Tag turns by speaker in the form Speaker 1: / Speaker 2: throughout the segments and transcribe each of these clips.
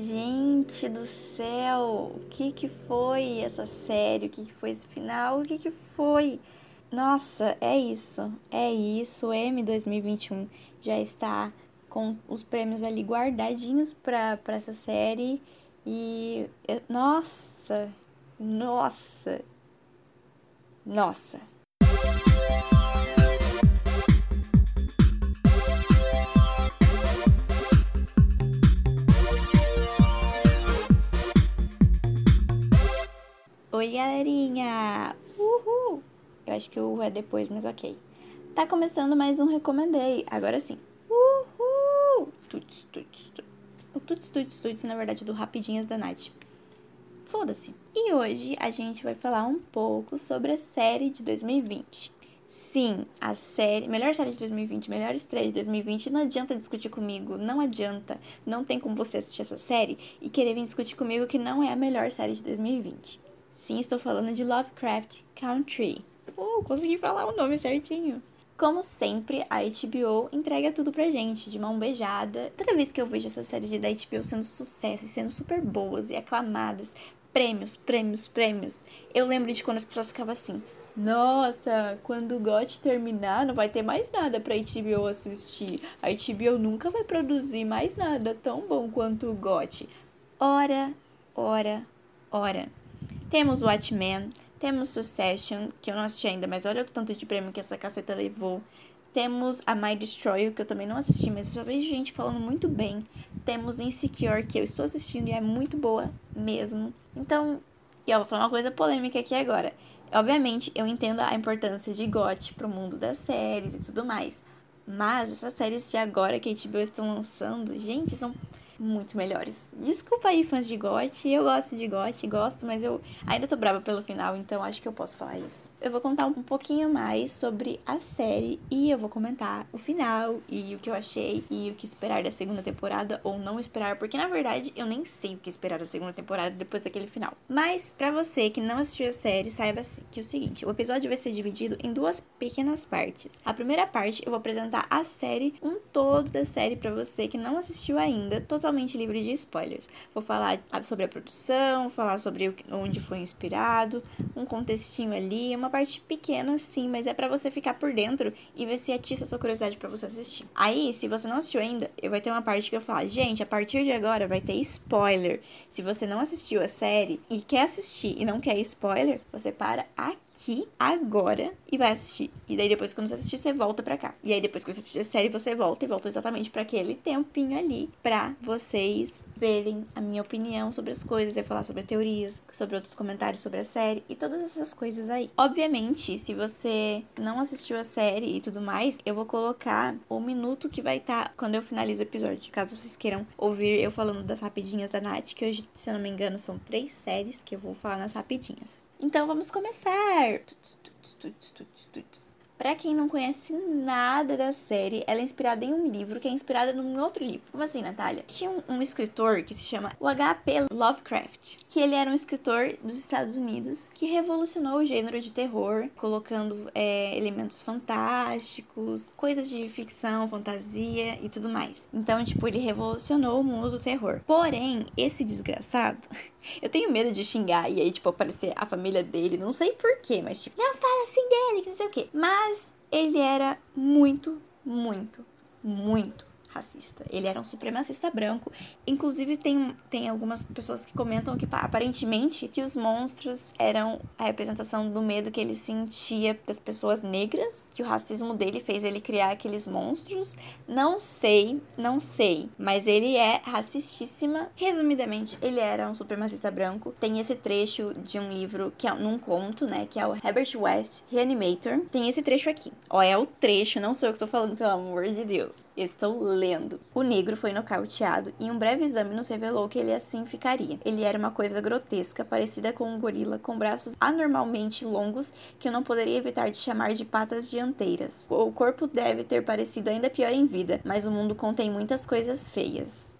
Speaker 1: Gente do céu, o que que foi essa série? O que que foi esse final? O que que foi? Nossa, é isso. É isso. O M 2021 já está com os prêmios ali guardadinhos para essa série. E. Nossa! Nossa! Nossa! Oi, galerinha! Uhul! Eu acho que o é depois, mas ok. Tá começando mais um Recomendei. Agora sim. Uhul! Tuts, tuts, tuts. O tuts, tuts, tuts, na verdade, do Rapidinhas da Night. Foda-se. E hoje a gente vai falar um pouco sobre a série de 2020. Sim, a série, melhor série de 2020, melhor estreia de 2020. Não adianta discutir comigo, não adianta. Não tem como você assistir essa série e querer vir discutir comigo que não é a melhor série de 2020. Sim, estou falando de Lovecraft Country. Uh, consegui falar o nome certinho. Como sempre, a HBO entrega tudo pra gente, de mão beijada. Toda vez que eu vejo essas séries da HBO sendo sucesso, sendo super boas e aclamadas, prêmios, prêmios, prêmios, eu lembro de quando as pessoas ficavam assim: Nossa, quando o GOT terminar, não vai ter mais nada pra HBO assistir. A HBO nunca vai produzir mais nada tão bom quanto o GOT. Ora, ora, ora. Temos Watchmen, temos Succession, que eu não assisti ainda, mas olha o tanto de prêmio que essa caceta levou. Temos a My Destroyer, que eu também não assisti, mas eu já vejo gente falando muito bem. Temos Insecure, que eu estou assistindo e é muito boa mesmo. Então, e vou falar uma coisa polêmica aqui agora. Obviamente, eu entendo a importância de GOT pro mundo das séries e tudo mais. Mas essas séries de agora que a HBO estão lançando, gente, são muito melhores. Desculpa aí, fãs de GOT. Eu gosto de GOT, gosto, mas eu ainda tô brava pelo final, então acho que eu posso falar isso. Eu vou contar um pouquinho mais sobre a série e eu vou comentar o final e o que eu achei e o que esperar da segunda temporada ou não esperar, porque na verdade eu nem sei o que esperar da segunda temporada depois daquele final. Mas para você que não assistiu a série, saiba que é o seguinte, o episódio vai ser dividido em duas pequenas partes. A primeira parte eu vou apresentar a série, um todo da série para você que não assistiu ainda, totalmente livre de spoilers. Vou falar sobre a produção, falar sobre onde foi inspirado, um contextinho ali, uma uma parte pequena, sim, mas é para você ficar por dentro e ver se atiça a sua curiosidade para você assistir. Aí, se você não assistiu ainda, eu vai ter uma parte que eu falo, gente, a partir de agora vai ter spoiler. Se você não assistiu a série e quer assistir e não quer spoiler, você para aqui aqui, agora, e vai assistir. E daí depois, quando você assistir, você volta pra cá. E aí depois que você assistir a série, você volta e volta exatamente para aquele tempinho ali pra vocês verem a minha opinião sobre as coisas, eu falar sobre teorias, sobre outros comentários sobre a série e todas essas coisas aí. Obviamente, se você não assistiu a série e tudo mais, eu vou colocar o minuto que vai estar tá quando eu finalizo o episódio. Caso vocês queiram ouvir eu falando das rapidinhas da Nath, que hoje, se eu não me engano, são três séries que eu vou falar nas rapidinhas. Então vamos começar! Pra quem não conhece nada da série, ela é inspirada em um livro que é inspirada num outro livro. Como assim, Natália? Tinha um, um escritor que se chama o H.P. Lovecraft, que ele era um escritor dos Estados Unidos que revolucionou o gênero de terror, colocando é, elementos fantásticos, coisas de ficção, fantasia e tudo mais. Então, tipo, ele revolucionou o mundo do terror. Porém, esse desgraçado Eu tenho medo de xingar e aí, tipo, aparecer a família dele. Não sei porquê, mas tipo, não fala assim dele, que não sei o quê. Mas ele era muito, muito, muito racista. Ele era um supremacista branco. Inclusive, tem, tem algumas pessoas que comentam que, aparentemente, que os monstros eram a representação do medo que ele sentia das pessoas negras, que o racismo dele fez ele criar aqueles monstros. Não sei, não sei, mas ele é racistíssima. Resumidamente, ele era um supremacista branco. Tem esse trecho de um livro que é num conto, né, que é o Herbert West Reanimator. Tem esse trecho aqui. Ó, é o trecho, não sou eu que tô falando, pelo amor de Deus. Eu estou lendo. O negro foi nocauteado e um breve exame nos revelou que ele assim ficaria. Ele era uma coisa grotesca, parecida com um gorila com braços anormalmente longos que eu não poderia evitar de chamar de patas dianteiras. O corpo deve ter parecido ainda pior em vida, mas o mundo contém muitas coisas feias.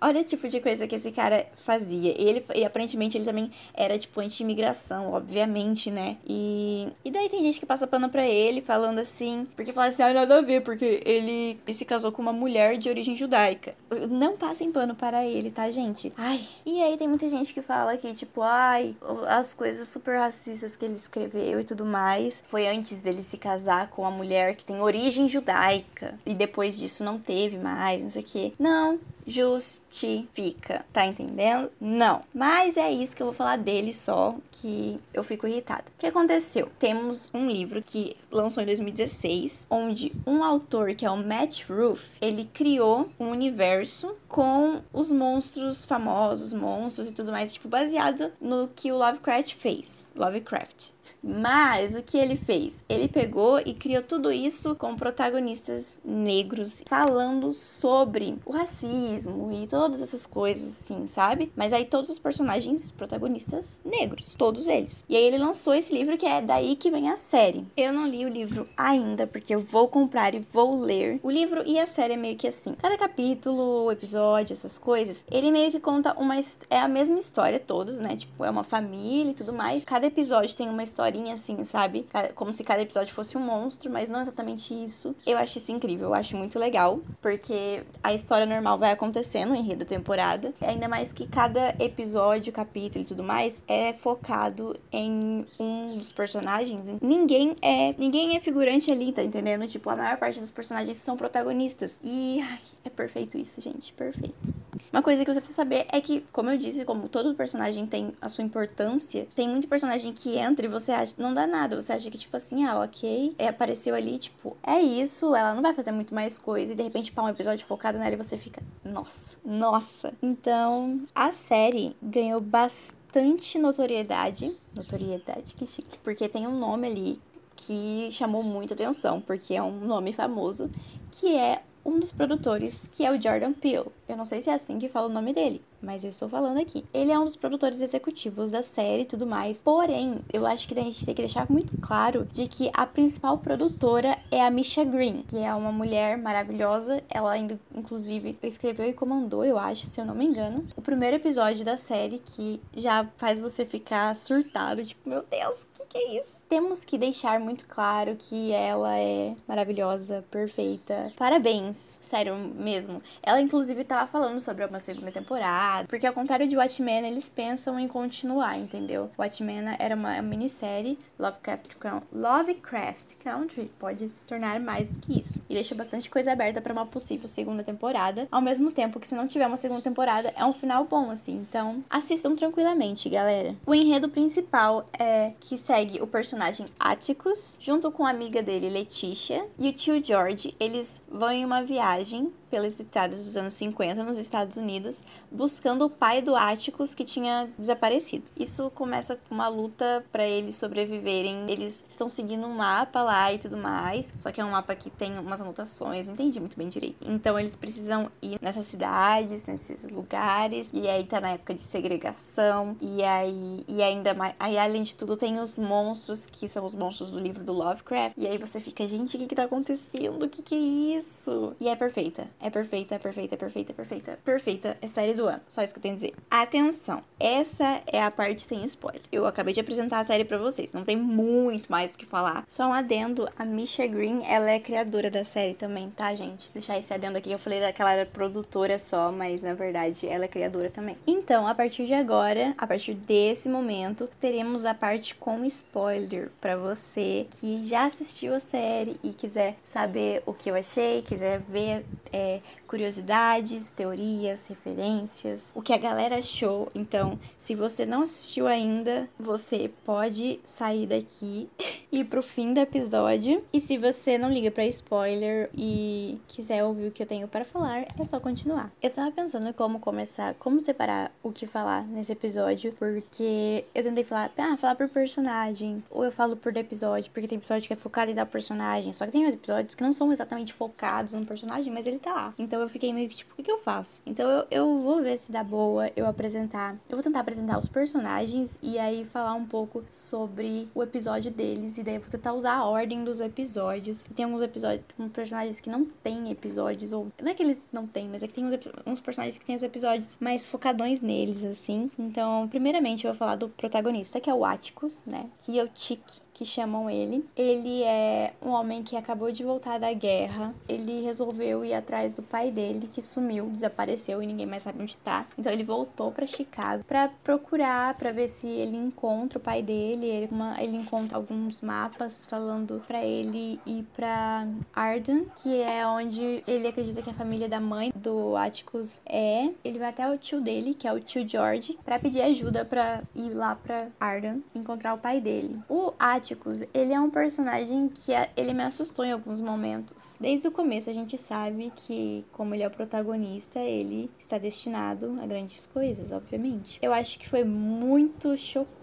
Speaker 1: Olha o tipo de coisa que esse cara fazia. Ele, e aparentemente ele também era, tipo, anti-imigração, obviamente, né? E, e daí tem gente que passa pano pra ele, falando assim, porque fala assim, ah, nada a ver, porque ele, ele se casou com uma mulher de origem judaica. Não passem pano para ele, tá, gente? Ai. E aí tem muita gente que fala que, tipo, ai, as coisas super racistas que ele escreveu e tudo mais, foi antes dele se casar com uma mulher que tem origem judaica. E depois disso não teve mais, não sei o quê. Não, justifica, tá entendendo? Não. Mas é isso que eu vou falar dele só, que eu fico irritada. O que aconteceu? Temos um livro que lançou em 2016, onde um autor que é o Matt Ruff, ele criou um universo com os monstros famosos, monstros e tudo mais, tipo baseado no que o Lovecraft fez. Lovecraft. Mas o que ele fez? Ele pegou e criou tudo isso com protagonistas negros falando sobre o racismo e todas essas coisas assim, sabe? Mas aí todos os personagens protagonistas negros, todos eles. E aí ele lançou esse livro que é daí que vem a série. Eu não li o livro ainda porque eu vou comprar e vou ler. O livro e a série é meio que assim. Cada capítulo, episódio, essas coisas, ele meio que conta uma é a mesma história todos, né? Tipo, é uma família e tudo mais. Cada episódio tem uma história historinha, assim, sabe? Como se cada episódio fosse um monstro, mas não exatamente isso. Eu acho isso incrível, eu acho muito legal, porque a história normal vai acontecendo, enredo da temporada. Ainda mais que cada episódio, capítulo e tudo mais é focado em um dos personagens. Ninguém é, ninguém é figurante ali, tá entendendo? Tipo, a maior parte dos personagens são protagonistas. E ai, é perfeito isso, gente, perfeito. Uma coisa que você precisa saber é que, como eu disse, como todo personagem tem a sua importância, tem muito personagem que entra e você acha, não dá nada. Você acha que, tipo assim, ah, ok, é, apareceu ali, tipo, é isso, ela não vai fazer muito mais coisa. E de repente, pá, um episódio focado nela e você fica, nossa, nossa. Então, a série ganhou bastante notoriedade. Notoriedade, que chique. Porque tem um nome ali que chamou muita atenção, porque é um nome famoso, que é um dos produtores, que é o Jordan Peele. Eu não sei se é assim que fala o nome dele, mas eu estou falando aqui. Ele é um dos produtores executivos da série e tudo mais. Porém, eu acho que a gente tem que deixar muito claro de que a principal produtora é a Misha Green, que é uma mulher maravilhosa. Ela ainda, inclusive, escreveu e comandou, eu acho, se eu não me engano, o primeiro episódio da série que já faz você ficar surtado, tipo, meu Deus, o que, que é isso? Temos que deixar muito claro que ela é maravilhosa, perfeita. Parabéns, sério mesmo. Ela, inclusive, tava falando sobre uma segunda temporada porque ao contrário de Watchmen, eles pensam em continuar, entendeu? Watchmen era uma minissérie, Lovecraft, Lovecraft Country pode se tornar mais do que isso. E deixa bastante coisa aberta para uma possível segunda temporada, ao mesmo tempo que se não tiver uma segunda temporada, é um final bom, assim. Então, assistam tranquilamente, galera. O enredo principal é que segue o personagem Atticus, junto com a amiga dele, Leticia, e o tio George, eles vão em uma viagem pelas estradas dos anos 50 nos Estados Unidos, buscando o pai do Atticus que tinha desaparecido. Isso começa com uma luta para eles sobreviverem. Eles estão seguindo um mapa lá e tudo mais, só que é um mapa que tem umas anotações, não entendi muito bem direito. Então eles precisam ir nessas cidades, nesses lugares, e aí tá na época de segregação, e aí e ainda mais, aí além de tudo tem os monstros que são os monstros do livro do Lovecraft. E aí você fica, gente, o que que tá acontecendo? O que que é isso? E é perfeita. É perfeita, é perfeita, é perfeita, é perfeita. Perfeita é série do ano. Só isso que eu tenho a dizer. Atenção, essa é a parte sem spoiler. Eu acabei de apresentar a série para vocês. Não tem muito mais do que falar. Só um adendo, a Misha Green, ela é criadora da série também, tá, gente? deixar esse adendo aqui. Eu falei que ela era produtora só, mas na verdade ela é criadora também. Então, a partir de agora, a partir desse momento, teremos a parte com spoiler para você que já assistiu a série e quiser saber o que eu achei, quiser ver é, curiosidades, teorias, referências, o que a galera achou. Então, se você não assistiu ainda, você pode sair daqui e ir pro fim do episódio. E se você não liga para spoiler e quiser ouvir o que eu tenho para falar, é só continuar. Eu tava pensando como começar, como separar o que falar nesse episódio, porque eu tentei falar, ah, falar por personagem, ou eu falo por episódio, porque tem episódio que é focado em dar personagem, só que tem episódios que não são exatamente focados no personagem, mas ele tá lá. Então eu fiquei meio que tipo, o que, que eu faço? Então eu, eu vou ver se dá boa eu apresentar. Eu vou tentar apresentar os personagens e aí falar um pouco sobre o episódio deles. E daí eu vou tentar usar a ordem dos episódios. Tem alguns episódios, com personagens que não tem episódios, ou não é que eles não tem, mas é que tem uns, uns personagens que tem os episódios mais focadões neles, assim. Então, primeiramente eu vou falar do protagonista, que é o Atticus, né? Que é o Tiki que chamam ele. Ele é um homem que acabou de voltar da guerra. Ele resolveu ir atrás do pai dele, que sumiu, desapareceu e ninguém mais sabe onde tá. Então ele voltou para Chicago para procurar, para ver se ele encontra o pai dele. Ele, uma, ele encontra alguns mapas falando para ele ir para Arden, que é onde ele acredita que a família da mãe do Atticus é. Ele vai até o tio dele, que é o tio George, para pedir ajuda para ir lá para Arden encontrar o pai dele. O Atticus ele é um personagem que ele me assustou em alguns momentos. Desde o começo a gente sabe que, como ele é o protagonista, ele está destinado a grandes coisas, obviamente. Eu acho que foi muito chocante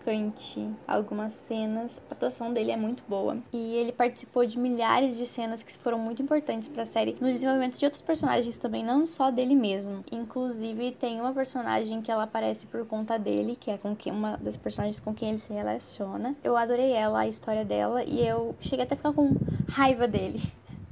Speaker 1: algumas cenas. A atuação dele é muito boa e ele participou de milhares de cenas que foram muito importantes para a série no desenvolvimento de outros personagens também, não só dele mesmo. Inclusive tem uma personagem que ela aparece por conta dele, que é com quem uma das personagens com quem ele se relaciona. Eu adorei ela, história dela e eu cheguei até a ficar com raiva dele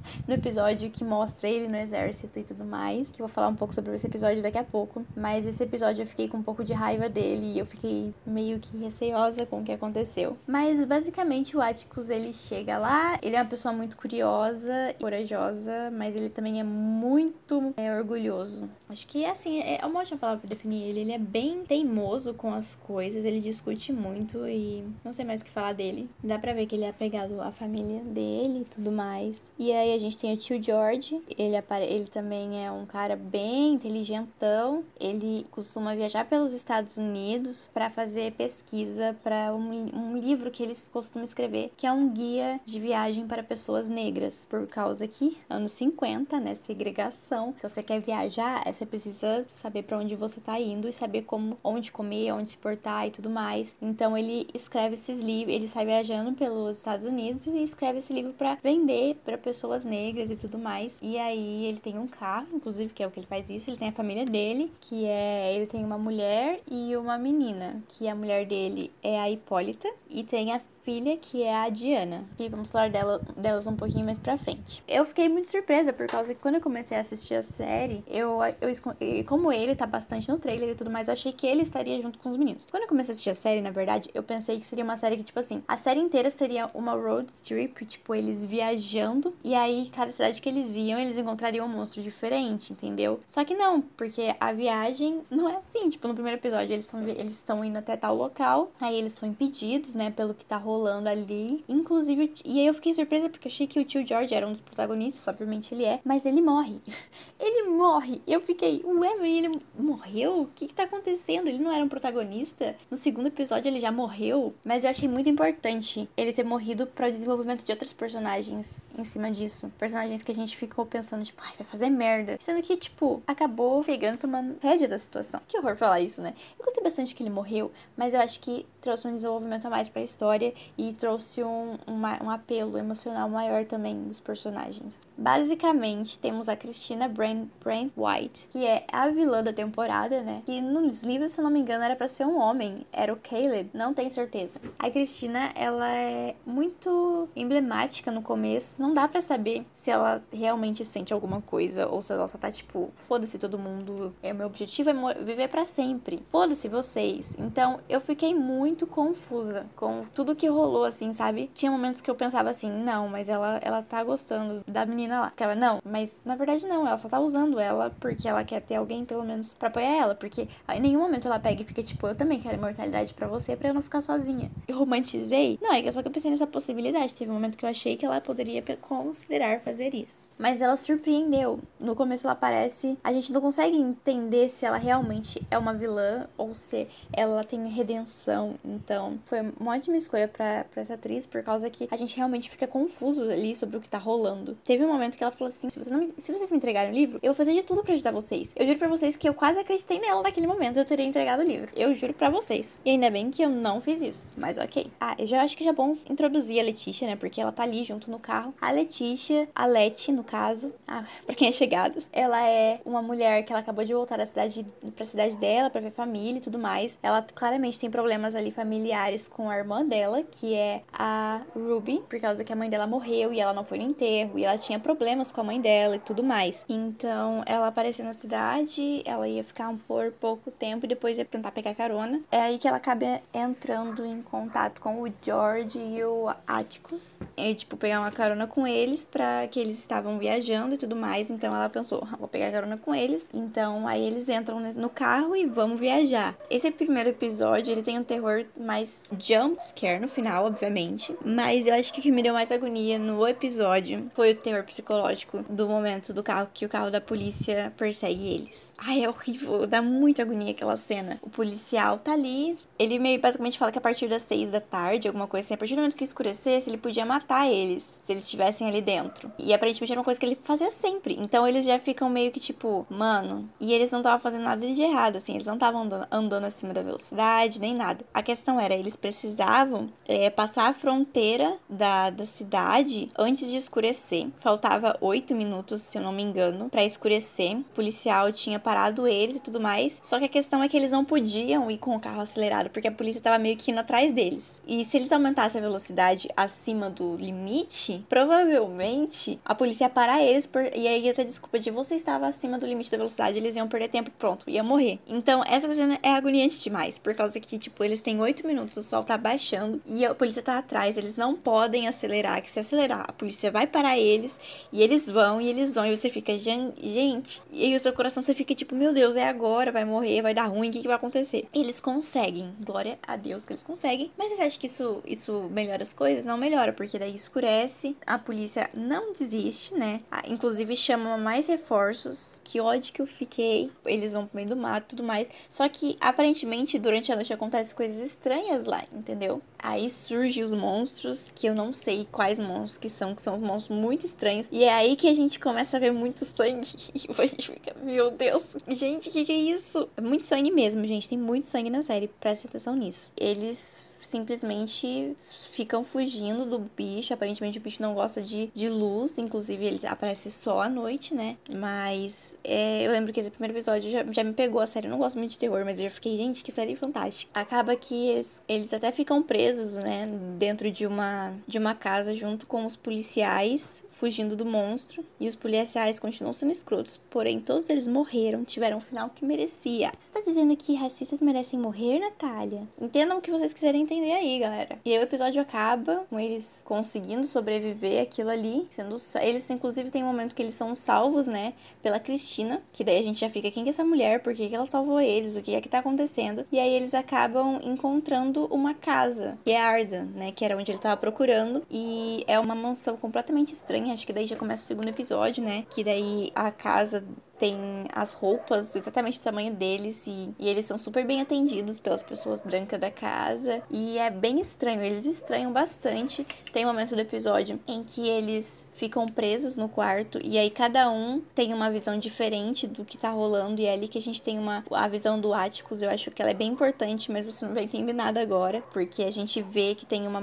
Speaker 1: no episódio que mostra ele no exército e tudo mais, que eu vou falar um pouco sobre esse episódio daqui a pouco. Mas esse episódio eu fiquei com um pouco de raiva dele e eu fiquei meio que receosa com o que aconteceu. Mas basicamente o Atticus ele chega lá, ele é uma pessoa muito curiosa, corajosa, mas ele também é muito é, orgulhoso. Acho que assim, é uma ótima palavra pra definir ele. Ele é bem teimoso com as coisas, ele discute muito e não sei mais o que falar dele. Dá pra ver que ele é apegado à família dele e tudo mais. E aí a gente tem o tio George, ele, ele também é um cara bem inteligentão. Ele costuma viajar pelos Estados Unidos para fazer pesquisa para um, um, livro que eles costumam escrever, que é um guia de viagem para pessoas negras. Por causa que, anos 50, né, segregação. Então, você quer viajar, você precisa saber para onde você tá indo e saber como, onde comer, onde se portar e tudo mais. Então, ele escreve esses livros, ele sai viajando pelos Estados Unidos e escreve esse livro para vender para pessoas pessoas negras e tudo mais. E aí ele tem um carro, inclusive, que é o que ele faz isso. Ele tem a família dele, que é. Ele tem uma mulher e uma menina, que a mulher dele é a Hipólita. E tem a filha, que é a Diana. E vamos falar dela, delas um pouquinho mais pra frente. Eu fiquei muito surpresa, por causa que quando eu comecei a assistir a série, eu, eu como ele tá bastante no trailer e tudo mais, eu achei que ele estaria junto com os meninos. Quando eu comecei a assistir a série, na verdade, eu pensei que seria uma série que, tipo assim, a série inteira seria uma road trip, tipo, eles viajando, e aí, cada cidade que eles iam, eles encontrariam um monstro diferente, entendeu? Só que não, porque a viagem não é assim. Tipo, no primeiro episódio, eles estão eles indo até tal local, aí eles são impedidos, né, pelo que tá rolando rolando ali. Inclusive, e aí eu fiquei surpresa porque achei que o tio George era um dos protagonistas, obviamente ele é, mas ele morre. ele morre. Eu fiquei, ué, mas ele morreu? O que que tá acontecendo? Ele não era um protagonista? No segundo episódio ele já morreu, mas eu achei muito importante ele ter morrido para o desenvolvimento de outros personagens em cima disso. Personagens que a gente ficou pensando, tipo, ai, vai fazer merda. Sendo que, tipo, acabou pegando tomando rédea da situação. Que horror falar isso, né? Eu gostei bastante que ele morreu, mas eu acho que trouxe um desenvolvimento a mais pra história e trouxe um, uma, um apelo emocional maior também dos personagens. Basicamente, temos a Christina Brand, Brand White, que é a vilã da temporada, né? Que nos livros, se eu não me engano, era para ser um homem. Era o Caleb, não tenho certeza. A Christina, ela é muito emblemática no começo. Não dá para saber se ela realmente sente alguma coisa ou se ela só tá tipo, foda-se todo mundo. É, meu objetivo é viver para sempre. Foda-se vocês. Então, eu fiquei muito confusa com tudo que rolou assim, sabe? Tinha momentos que eu pensava assim, não, mas ela, ela tá gostando da menina lá. Ficava, não, mas na verdade não, ela só tá usando ela porque ela quer ter alguém, pelo menos, pra apoiar ela. Porque em nenhum momento ela pega e fica tipo, eu também quero imortalidade para você, para eu não ficar sozinha. Eu romantizei? Não, é só que eu pensei nessa possibilidade. Teve um momento que eu achei que ela poderia considerar fazer isso. Mas ela surpreendeu. No começo ela aparece, a gente não consegue entender se ela realmente é uma vilã ou se ela tem redenção. Então, foi uma ótima escolha para pra, pra essa atriz, por causa que a gente realmente fica confuso ali sobre o que tá rolando. Teve um momento que ela falou assim: se, você me, se vocês me entregarem o livro, eu vou fazer de tudo para ajudar vocês. Eu juro para vocês que eu quase acreditei nela naquele momento, eu teria entregado o livro. Eu juro para vocês. E ainda bem que eu não fiz isso, mas ok. Ah, eu já acho que já é bom introduzir a Letícia, né? Porque ela tá ali junto no carro. A Letícia, a Leti, no caso, ah, pra quem é chegado, ela é uma mulher que ela acabou de voltar da cidade, pra cidade dela, pra ver família e tudo mais. Ela claramente tem problemas ali familiares com a irmã dela, que é a Ruby, por causa que a mãe dela morreu e ela não foi no enterro, e ela tinha problemas com a mãe dela e tudo mais. Então, ela apareceu na cidade, ela ia ficar por pouco tempo e depois ia tentar pegar carona. É aí que ela acaba entrando em contato com o George e o Atticus. E, tipo, pegar uma carona com eles para que eles estavam viajando e tudo mais. Então ela pensou, vou pegar carona com eles. Então aí eles entram no carro e vamos viajar. Esse primeiro episódio, ele tem um terror mais jump scare no final, obviamente. Mas eu acho que o que me deu mais agonia no episódio foi o terror psicológico do momento do carro que o carro da polícia persegue eles. Ai, é horrível, dá muita agonia aquela cena. O policial tá ali, ele meio basicamente fala que a partir das seis da tarde, alguma coisa assim, a partir do momento que escurecesse, ele podia matar eles, se eles estivessem ali dentro. E aparentemente era uma coisa que ele fazia sempre. Então eles já ficam meio que tipo, mano. E eles não estavam fazendo nada de errado, assim, eles não estavam andando, andando, acima da velocidade, nem nada. A questão era, eles precisavam é, passar a fronteira da, da cidade antes de escurecer. Faltava oito minutos, se eu não me engano, para escurecer. O policial tinha parado eles e tudo mais. Só que a questão é que eles não podiam ir com o carro acelerado, porque a polícia tava meio que indo atrás deles. E se eles aumentassem a velocidade acima do limite, provavelmente a polícia ia parar eles por... e aí ia ter desculpa de você estava acima do limite da velocidade, eles iam perder tempo pronto, ia morrer. Então, essa cena é agoniante demais, por causa que, tipo, eles têm 8 minutos, o sol tá baixando e a polícia tá atrás, eles não podem acelerar, que se acelerar, a polícia vai parar eles e eles vão e eles vão e você fica, gente, e aí o seu coração você fica tipo, meu Deus, é agora, vai morrer, vai dar ruim, o que, que vai acontecer? Eles conseguem, glória a Deus que eles conseguem, mas você acha que isso, isso melhora as coisas? Não melhora, porque daí escurece, a polícia não desiste, né? Ah, inclusive chama mais reforços. Que ódio que eu fiquei. Eles vão pro meio do mato tudo mais. Só que aparentemente durante a noite acontecem coisas estranhas lá, entendeu? Aí surgem os monstros, que eu não sei quais monstros que são, que são os monstros muito estranhos. E é aí que a gente começa a ver muito sangue. E a gente fica, meu Deus, gente, o que, que é isso? É muito sangue mesmo, gente. Tem muito sangue na série. Presta atenção nisso. Eles simplesmente ficam fugindo do bicho. Aparentemente o bicho não gosta de, de luz, inclusive ele aparece só à noite, né? Mas é, eu lembro que esse primeiro episódio já, já me pegou a série. Eu não gosto muito de terror, mas eu já fiquei, gente, que série fantástica. Acaba que eles, eles até ficam presos, né? Dentro de uma, de uma casa junto com os policiais fugindo do monstro e os policiais continuam sendo escrotos. Porém, todos eles morreram, tiveram o final que merecia. Você tá dizendo que racistas merecem morrer, Natália? Entendam o que vocês quiserem entender aí, galera. E aí o episódio acaba com eles conseguindo sobreviver aquilo ali, sendo eles inclusive tem um momento que eles são salvos, né, pela Cristina, que daí a gente já fica quem que é essa mulher, por que, que ela salvou eles, o que é que tá acontecendo? E aí eles acabam encontrando uma casa, que é Arden, né, que era onde ele tava procurando, e é uma mansão completamente estranha, acho que daí já começa o segundo episódio, né, que daí a casa tem as roupas exatamente do tamanho deles e, e, eles são super bem atendidos pelas pessoas brancas da casa e é bem estranho, eles estranham bastante. Tem um momento do episódio em que eles ficam presos no quarto e aí cada um tem uma visão diferente do que tá rolando e é ali que a gente tem uma a visão do Atticus, eu acho que ela é bem importante, mas você não vai entender nada agora, porque a gente vê que tem uma,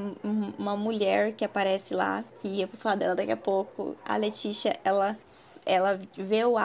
Speaker 1: uma mulher que aparece lá, que eu vou falar dela daqui a pouco. A Letícia, ela ela vê o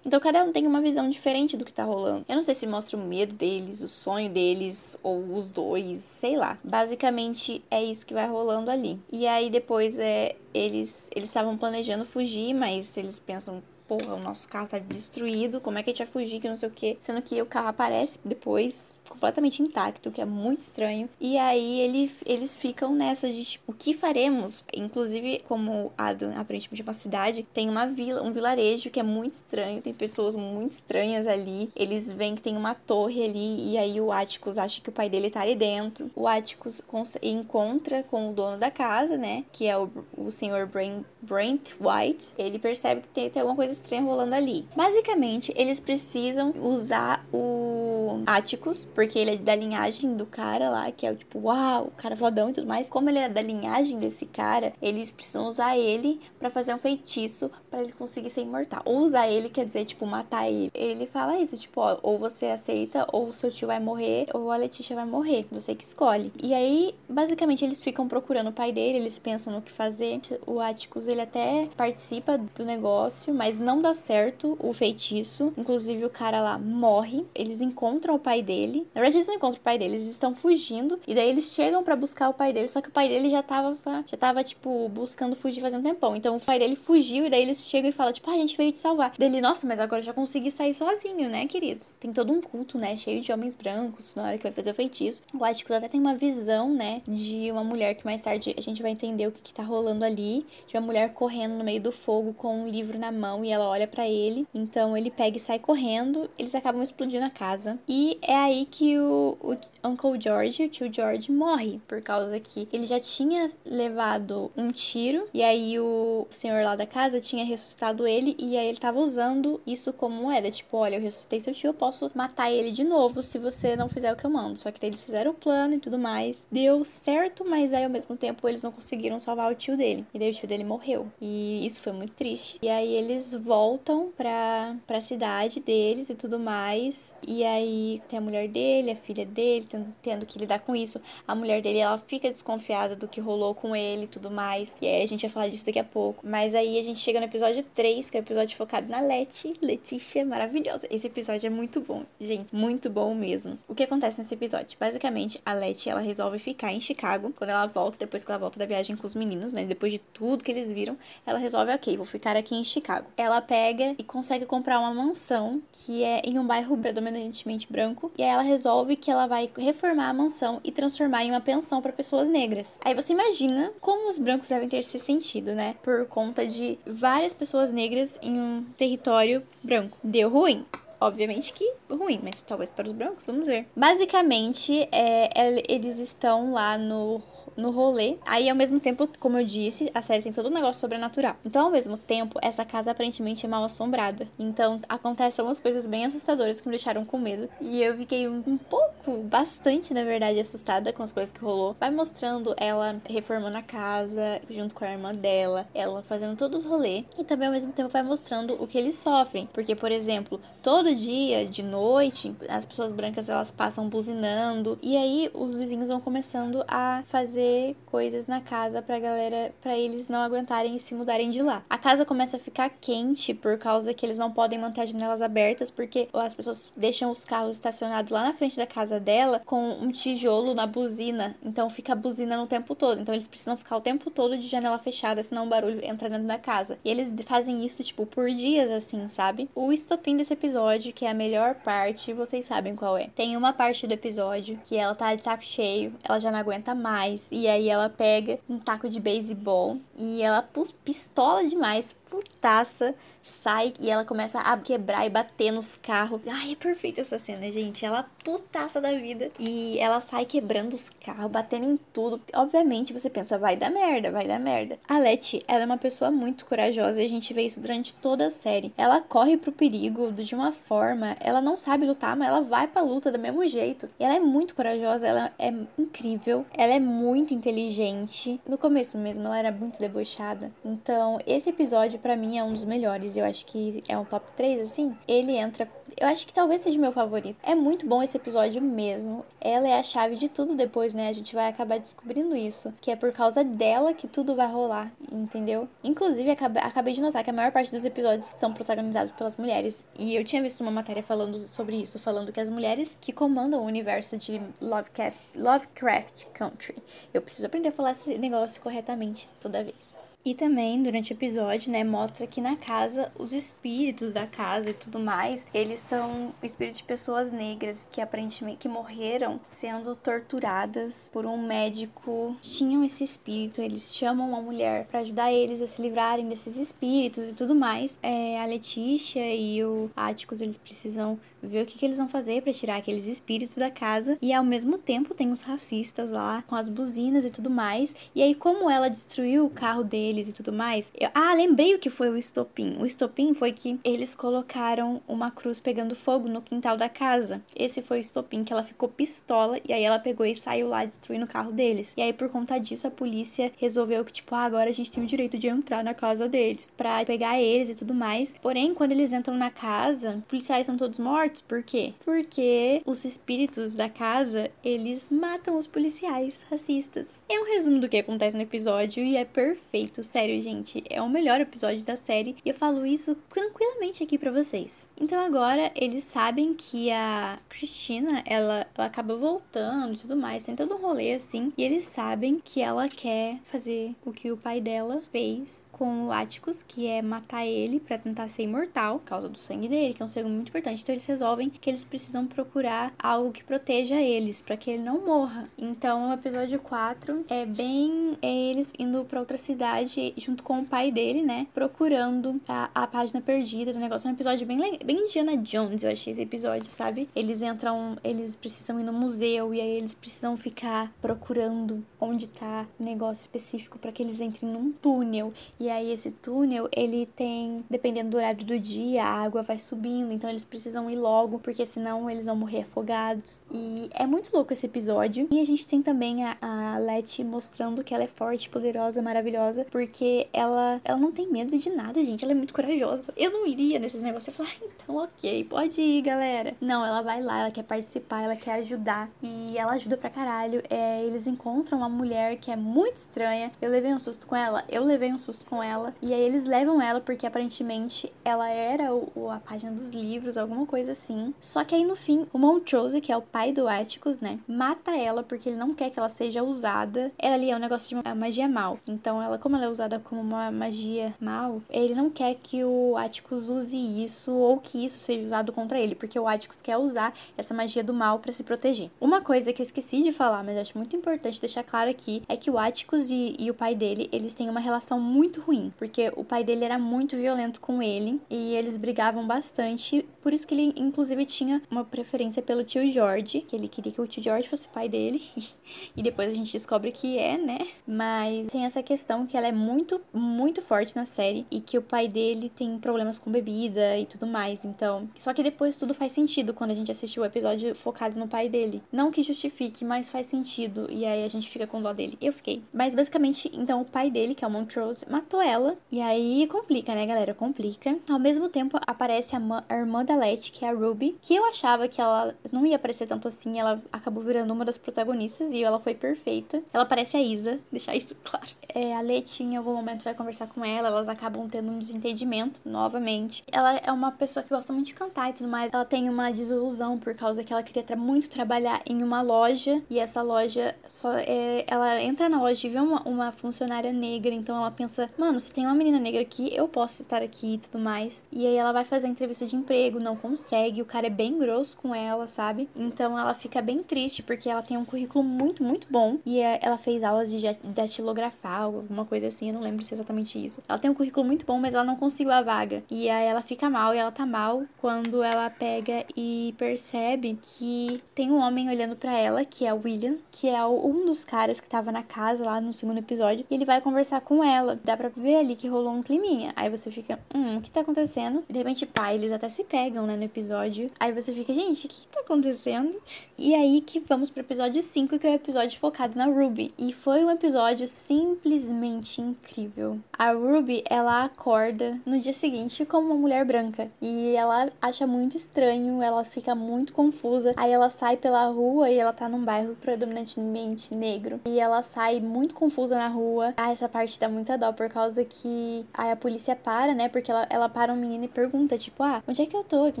Speaker 1: Então cada um tem uma visão diferente do que tá rolando. Eu não sei se mostra o medo deles, o sonho deles, ou os dois, sei lá. Basicamente é isso que vai rolando ali. E aí depois é. Eles eles estavam planejando fugir, mas eles pensam, porra, o nosso carro tá destruído, como é que a gente vai fugir, que não sei o que. Sendo que o carro aparece depois, completamente intacto, que é muito estranho. E aí ele, eles ficam nessa de tipo, o que faremos? Inclusive, como Adam aparentemente é uma cidade, tem uma vila, um vilarejo que é muito estranho, tem pessoas muito estranhas ali. Eles veem que tem uma torre ali, e aí o Atticus acha que o pai dele tá ali dentro. O Atticus encontra com o dono da casa, né? Que é o, o senhor Brent White. Ele percebe que tem, tem alguma coisa estranha rolando ali. Basicamente, eles precisam usar o o Atticus, porque ele é da linhagem do cara lá, que é o tipo, uau, o cara fodão e tudo mais. Como ele é da linhagem desse cara, eles precisam usar ele para fazer um feitiço para ele conseguir ser imortal. Ou usar ele quer dizer, tipo, matar ele. Ele fala isso, tipo, ó, ou você aceita, ou seu tio vai morrer, ou a Letícia vai morrer. Você que escolhe. E aí, basicamente, eles ficam procurando o pai dele, eles pensam no que fazer. O Atticus, ele até participa do negócio, mas não dá certo o feitiço. Inclusive, o cara lá morre. Eles encontram o pai dele. Na verdade, eles não encontram o pai dele, eles estão fugindo. E daí eles chegam para buscar o pai dele, só que o pai dele já tava, já tava, tipo, buscando fugir fazendo um tempão. Então o pai dele fugiu e daí eles chegam e falam, tipo, ah, a gente veio te salvar. Dele, nossa, mas agora eu já consegui sair sozinho, né, queridos? Tem todo um culto, né, cheio de homens brancos na hora que vai fazer o feitiço. O Atticus até tem uma visão, né, de uma mulher que mais tarde a gente vai entender o que, que tá rolando ali. De uma mulher correndo no meio do fogo com um livro na mão e ela olha para ele. Então ele pega e sai correndo. Eles acabam explodindo a casa. E é aí que o, o Uncle George, o tio George, morre. Por causa que ele já tinha levado um tiro. E aí o senhor lá da casa tinha ressuscitado ele. E aí ele tava usando isso como moeda. Tipo, olha, eu ressuscitei seu tio, eu posso matar ele de novo se você não fizer o que eu mando. Só que eles fizeram o plano e tudo mais. Deu certo, mas aí ao mesmo tempo eles não conseguiram salvar o tio dele. E daí o tio dele morreu. E isso foi muito triste. E aí eles voltam pra, pra cidade deles e tudo mais. E aí tem a mulher dele, a filha dele, tendo, tendo que lidar com isso. A mulher dele, ela fica desconfiada do que rolou com ele e tudo mais. E aí a gente vai falar disso daqui a pouco. Mas aí a gente chega no episódio 3, que é o episódio focado na Leti. Letícia maravilhosa. Esse episódio é muito bom, gente. Muito bom mesmo. O que acontece nesse episódio? Basicamente, a Leti, ela resolve ficar em Chicago. Quando ela volta, depois que ela volta da viagem com os meninos, né? Depois de tudo que eles viram, ela resolve, ok, vou ficar aqui em Chicago. Ela pega e consegue comprar uma mansão que é em um bairro predominantemente branco. E aí ela resolve que ela vai reformar a mansão e transformar em uma pensão para pessoas negras. Aí você imagina como os brancos devem ter se sentido, né? Por conta de várias pessoas negras em um território branco. Deu ruim. Obviamente que ruim, mas talvez para os brancos, vamos ver. Basicamente, é, eles estão lá no no rolê. Aí, ao mesmo tempo, como eu disse, a série tem todo um negócio sobrenatural. Então, ao mesmo tempo, essa casa aparentemente é mal assombrada. Então, acontecem umas coisas bem assustadoras que me deixaram com medo. E eu fiquei um, um pouco, bastante, na verdade, assustada com as coisas que rolou. Vai mostrando ela reformando a casa junto com a irmã dela, ela fazendo todos os rolês. E também, ao mesmo tempo, vai mostrando o que eles sofrem. Porque, por exemplo, todo dia, de noite, as pessoas brancas elas passam buzinando. E aí, os vizinhos vão começando a fazer coisas na casa pra galera, para eles não aguentarem e se mudarem de lá. A casa começa a ficar quente por causa que eles não podem manter as janelas abertas porque as pessoas deixam os carros estacionados lá na frente da casa dela com um tijolo na buzina, então fica buzinando o tempo todo. Então eles precisam ficar o tempo todo de janela fechada, senão o barulho entra dentro da casa. E eles fazem isso tipo por dias assim, sabe? O estopim desse episódio, que é a melhor parte, vocês sabem qual é. Tem uma parte do episódio que ela tá de saco cheio, ela já não aguenta mais e aí ela pega um taco de beisebol e ela pistola demais, putaça, sai e ela começa a quebrar e bater nos carros. Ai, é perfeita essa cena, gente. Ela putaça da vida e ela sai quebrando os carros, batendo em tudo. Obviamente você pensa, vai dar merda, vai dar merda. A Letty, ela é uma pessoa muito corajosa e a gente vê isso durante toda a série. Ela corre pro perigo de uma forma, ela não sabe lutar, mas ela vai pra luta do mesmo jeito. E ela é muito corajosa, ela é incrível, ela é muito inteligente. No começo mesmo, ela era muito debochada. Então, esse episódio para mim é um dos melhores eu acho que é um top 3, assim, ele entra. Eu acho que talvez seja meu favorito. É muito bom esse episódio mesmo. Ela é a chave de tudo depois, né? A gente vai acabar descobrindo isso. Que é por causa dela que tudo vai rolar, entendeu? Inclusive, acabei de notar que a maior parte dos episódios são protagonizados pelas mulheres. E eu tinha visto uma matéria falando sobre isso, falando que as mulheres que comandam o universo de Lovecraft, Lovecraft Country. Eu preciso aprender a falar esse negócio corretamente toda vez. E também, durante o episódio, né, mostra que na casa, os espíritos da casa e tudo mais, eles são espíritos de pessoas negras que aparentemente que morreram sendo torturadas por um médico. Tinham esse espírito, eles chamam uma mulher para ajudar eles a se livrarem desses espíritos e tudo mais. É, a Letícia e o Áticos, eles precisam ver o que, que eles vão fazer para tirar aqueles espíritos da casa. E ao mesmo tempo tem os racistas lá, com as buzinas e tudo mais. E aí, como ela destruiu o carro deles e tudo mais. Eu... Ah, lembrei o que foi o estopim. O estopim foi que eles colocaram uma cruz pegando fogo no quintal da casa. Esse foi o estopim que ela ficou pistola e aí ela pegou e saiu lá destruindo o carro deles. E aí, por conta disso, a polícia resolveu que, tipo, ah, agora a gente tem o direito de entrar na casa deles pra pegar eles e tudo mais. Porém, quando eles entram na casa, os policiais são todos mortos. Por quê? Porque os espíritos da casa, eles matam os policiais racistas. É um resumo do que acontece no episódio e é perfeito. Sério, gente. É o melhor episódio da série e eu falo isso tranquilamente aqui para vocês. Então agora eles sabem que a Cristina, ela, ela acaba voltando e tudo mais, tem todo um rolê assim. E eles sabem que ela quer fazer o que o pai dela fez com o Atticus, que é matar ele para tentar ser imortal, por causa do sangue dele, que é um sangue muito importante. Então eles resolvem que eles precisam procurar algo que proteja eles, para que ele não morra. Então o episódio 4 é bem é eles indo para outra cidade junto com o pai dele, né? Procurando a, a página perdida do negócio. É um episódio bem, bem Indiana Jones, eu achei esse episódio, sabe? Eles entram, eles precisam ir no museu e aí eles precisam ficar procurando onde tá o negócio específico para que eles entrem num túnel. E aí esse túnel, ele tem, dependendo do horário do dia, a água vai subindo, então eles precisam ir logo, porque senão eles vão morrer afogados. E é muito louco esse episódio. E a gente tem também a, a Letty mostrando que ela é forte, poderosa, maravilhosa, porque ela, ela não tem medo de nada, gente. Ela é muito corajosa. Eu não iria nesses negócios. Eu falar, ah, então ok, pode ir, galera. Não, ela vai lá, ela quer participar, ela quer ajudar. E ela ajuda pra caralho. É, eles encontram uma mulher que é muito estranha. Eu levei um susto com ela, eu levei um susto com ela. E aí eles levam ela porque aparentemente ela era o, a página dos livros, alguma coisa assim. Só que aí no fim, o Montrose, que é o pai do Atticus, né, mata ela porque ele não quer que ela seja usada. Ela ali é um negócio de uma magia mal. Então ela, como ela é usada como uma magia mal, ele não quer que o Atticus use isso ou que isso seja usado contra ele, porque o Atticus quer usar essa magia do mal para se proteger. Uma coisa que eu esqueci de falar, mas acho muito importante deixar claro aqui, é que o Atticus e, e o pai dele, eles têm uma relação muito ruim, porque o pai dele era muito violento com ele e eles brigavam bastante, por isso que ele inclusive tinha uma preferência pelo tio George, que ele queria que o tio George fosse pai dele, e depois a gente descobre que é, né? Mas tem essa questão que ela é muito, muito forte na série e que o pai dele tem problemas com bebida e tudo mais. Então, só que depois tudo faz sentido quando a gente assistiu o episódio focado no pai dele. Não que justifique, mas faz sentido. E aí a gente fica com dó dele. Eu fiquei. Mas basicamente, então o pai dele, que é o Montrose, matou ela. E aí complica, né, galera? Complica. Ao mesmo tempo, aparece a, a irmã da Letty, que é a Ruby, que eu achava que ela não ia aparecer tanto assim. Ela acabou virando uma das protagonistas e ela foi perfeita. Ela parece a Isa, deixar isso claro. É, a Letty em algum momento vai conversar com ela, elas acabam tendo um desentendimento novamente. Ela é uma pessoa que gosta muito de cantar e tudo mais. Ela tem uma desilusão por causa que ela queria tra muito trabalhar em uma loja e essa loja só é, ela entra na loja e vê uma, uma funcionária negra, então ela pensa, mano, se tem uma menina negra aqui, eu posso estar aqui e tudo mais. E aí ela vai fazer entrevista de emprego, não consegue, o cara é bem grosso com ela, sabe? Então ela fica bem triste porque ela tem um currículo muito, muito bom e é, ela fez aulas de datilografar, alguma coisa assim, eu não lembro se é exatamente isso. Ela tem um currículo muito bom, mas ela não conseguiu a vaga. E aí ela fica mal e ela tá mal quando ela pega e percebe que tem um homem olhando para ela, que é o William, que é um dos caras que tava na casa lá no segundo episódio, e ele vai conversar com ela. Dá pra ver ali que rolou um climinha. Aí você fica, hum, o que tá acontecendo? E de repente, pá, eles até se pegam, né, no episódio. Aí você fica, gente, o que, que tá acontecendo? E aí que vamos pro episódio 5, que é o episódio focado na Ruby. E foi um episódio simplesmente incrível. A Ruby, ela acorda no dia seguinte como uma mulher branca. E ela acha muito estranho, ela fica muito confusa. Aí ela sai pela rua e ela tá num bairro predominantemente negro. E ela sai muito confusa na rua. Ah, essa parte dá muita dó por causa que aí a polícia para, né? Porque ela, ela para um menino e pergunta, tipo, ah, onde é que eu tô? Que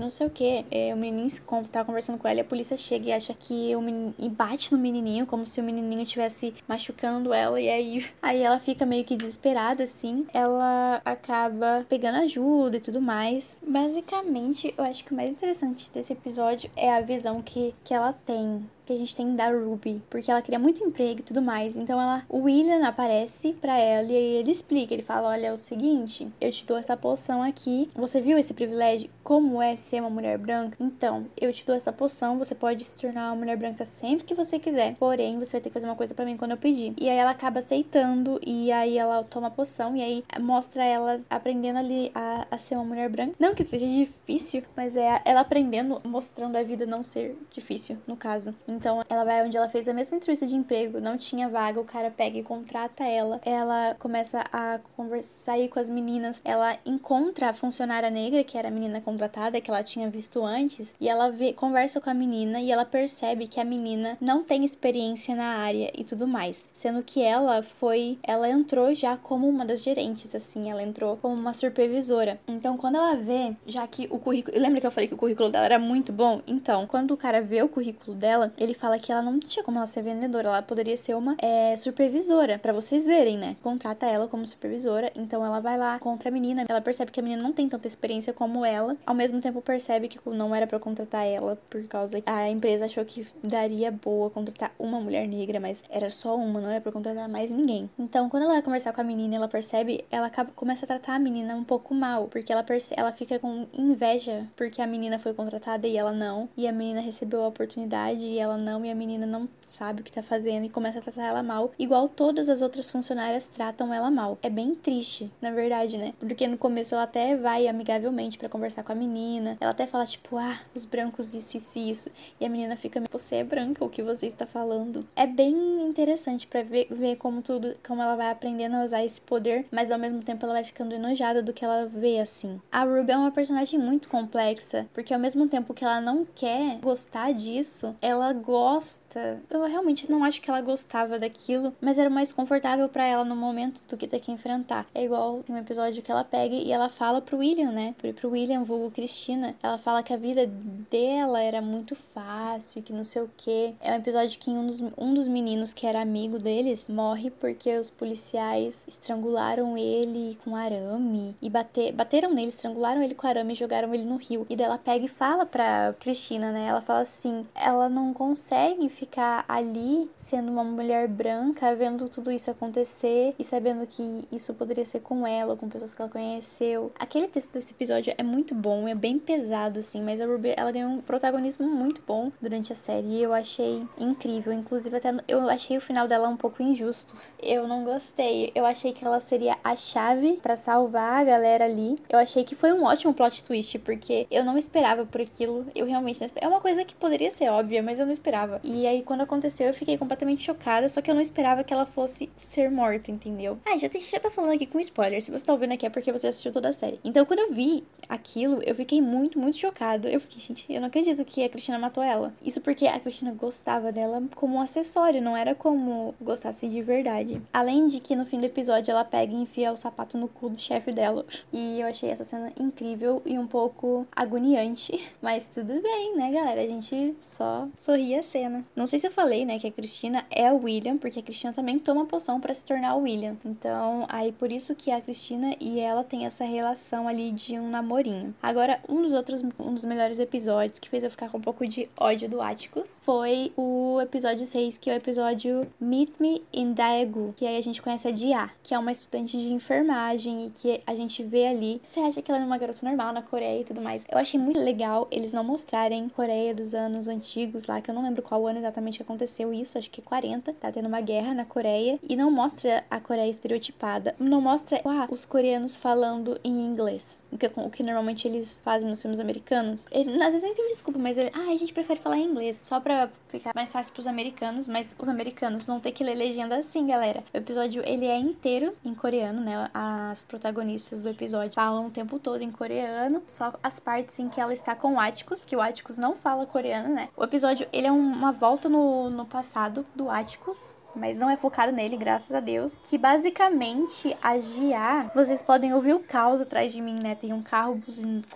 Speaker 1: não sei o que. É, o menininho tá conversando com ela e a polícia chega e acha que o menino. e bate no menininho, como se o menininho estivesse machucando ela. E aí, aí ela fica meio que desesperada, assim. Ela acaba pegando ajuda e tudo mais. Basicamente, eu acho que o mais interessante desse episódio é a visão que, que ela tem que a gente tem da Ruby, porque ela queria muito emprego e tudo mais. Então ela, o William aparece para ela e aí ele explica, ele fala: "Olha, é o seguinte, eu te dou essa poção aqui. Você viu esse privilégio como é ser uma mulher branca? Então, eu te dou essa poção, você pode se tornar uma mulher branca sempre que você quiser. Porém, você vai ter que fazer uma coisa para mim quando eu pedir". E aí ela acaba aceitando e aí ela toma a poção e aí mostra ela aprendendo ali a, a ser uma mulher branca. Não que seja difícil, mas é ela aprendendo, mostrando a vida não ser difícil, no caso. Então, ela vai onde ela fez a mesma entrevista de emprego, não tinha vaga, o cara pega e contrata ela. Ela começa a conversar, sair com as meninas. Ela encontra a funcionária negra, que era a menina contratada, que ela tinha visto antes, e ela vê, conversa com a menina e ela percebe que a menina não tem experiência na área e tudo mais, sendo que ela foi, ela entrou já como uma das gerentes, assim, ela entrou como uma supervisora. Então, quando ela vê, já que o currículo, lembra que eu falei que o currículo dela era muito bom? Então, quando o cara vê o currículo dela, ele fala que ela não tinha como ela ser vendedora, ela poderia ser uma é, supervisora, para vocês verem, né? Contrata ela como supervisora, então ela vai lá contra a menina, ela percebe que a menina não tem tanta experiência como ela, ao mesmo tempo percebe que não era para contratar ela por causa que a empresa achou que daria boa contratar uma mulher negra, mas era só uma, não era para contratar mais ninguém. Então, quando ela vai conversar com a menina, ela percebe, ela acaba, começa a tratar a menina um pouco mal, porque ela percebe, ela fica com inveja porque a menina foi contratada e ela não, e a menina recebeu a oportunidade e ela não, e a menina não sabe o que tá fazendo e começa a tratar ela mal, igual todas as outras funcionárias tratam ela mal. É bem triste, na verdade, né? Porque no começo ela até vai amigavelmente para conversar com a menina, ela até fala tipo, ah, os brancos isso, isso, isso, e a menina fica, você é branca, o que você está falando? É bem interessante para ver, ver como tudo, como ela vai aprendendo a usar esse poder, mas ao mesmo tempo ela vai ficando enojada do que ela vê assim. A Ruby é uma personagem muito complexa, porque ao mesmo tempo que ela não quer gostar disso, ela gosta. Eu realmente não acho que ela gostava daquilo, mas era mais confortável para ela no momento do que ter que enfrentar. É igual um episódio que ela pega e ela fala pro William, né? Pro, William, vulgo Cristina. Ela fala que a vida dela era muito fácil, que não sei o que. É um episódio que um dos, um dos meninos que era amigo deles morre porque os policiais estrangularam ele com arame e bater, bateram nele, estrangularam ele com arame e jogaram ele no rio. E daí ela pega e fala pra Cristina, né? Ela fala assim: ela não consegue ficar ali sendo uma mulher branca, vendo tudo isso acontecer e sabendo que isso poderia ser com ela com pessoas que ela conheceu. Aquele texto desse episódio é muito bom, é bem pesado, assim, mas a Ruby ela ganhou um protagonismo muito bom durante a série e eu achei incrível. Inclusive, até eu achei o final dela um pouco injusto. Eu não gostei. Eu achei que ela seria a chave para salvar a galera ali. Eu achei que foi um ótimo plot twist, porque eu não esperava por aquilo. Eu realmente não esperava. É uma coisa que poderia ser óbvia, mas eu não esperava. E aí, quando aconteceu, eu fiquei completamente chocada, só que eu não esperava que ela fosse ser morta, entendeu? Ah, já, já tá falando aqui com spoiler. Se você tá ouvindo aqui é porque você assistiu toda a série. Então, quando eu vi aquilo, eu fiquei muito, muito chocado. Eu fiquei, gente, eu não acredito que a Cristina matou ela. Isso porque a Cristina gostava dela como um acessório, não era como gostasse de verdade. Além de que no fim do episódio ela pega e enfia o sapato no cu do chefe dela. E eu achei essa cena incrível e um pouco agoniante. Mas tudo bem, né, galera? A gente só sorri a cena. Não sei se eu falei, né, que a Cristina é o William, porque a Cristina também toma poção para se tornar o William. Então, aí por isso que a Cristina e ela tem essa relação ali de um namorinho. Agora, um dos outros, um dos melhores episódios que fez eu ficar com um pouco de ódio do Atticus foi o episódio 6, que é o episódio Meet Me in Daegu, que aí a gente conhece a Dia, que é uma estudante de enfermagem e que a gente vê ali. Você acha que ela é uma garota normal na Coreia e tudo mais. Eu achei muito legal eles não mostrarem Coreia dos anos antigos lá, que eu não lembro qual ano exatamente aconteceu isso, acho que 40. Tá tendo uma guerra na Coreia e não mostra a Coreia estereotipada. Não mostra ah, os coreanos falando em inglês, o que, o que normalmente eles fazem nos filmes americanos. Ele, às vezes nem tem desculpa, mas ele, ah, a gente prefere falar em inglês, só pra ficar mais fácil pros americanos, mas os americanos vão ter que ler legenda assim, galera. O episódio, ele é inteiro em coreano, né? As protagonistas do episódio falam o tempo todo em coreano, só as partes em que ela está com o Atticus, que o Atticus não fala coreano, né? O episódio, ele é uma volta no, no passado do Atticus, mas não é focado nele, graças a Deus. Que basicamente a Gia, vocês podem ouvir o caos atrás de mim, né? Tem um carro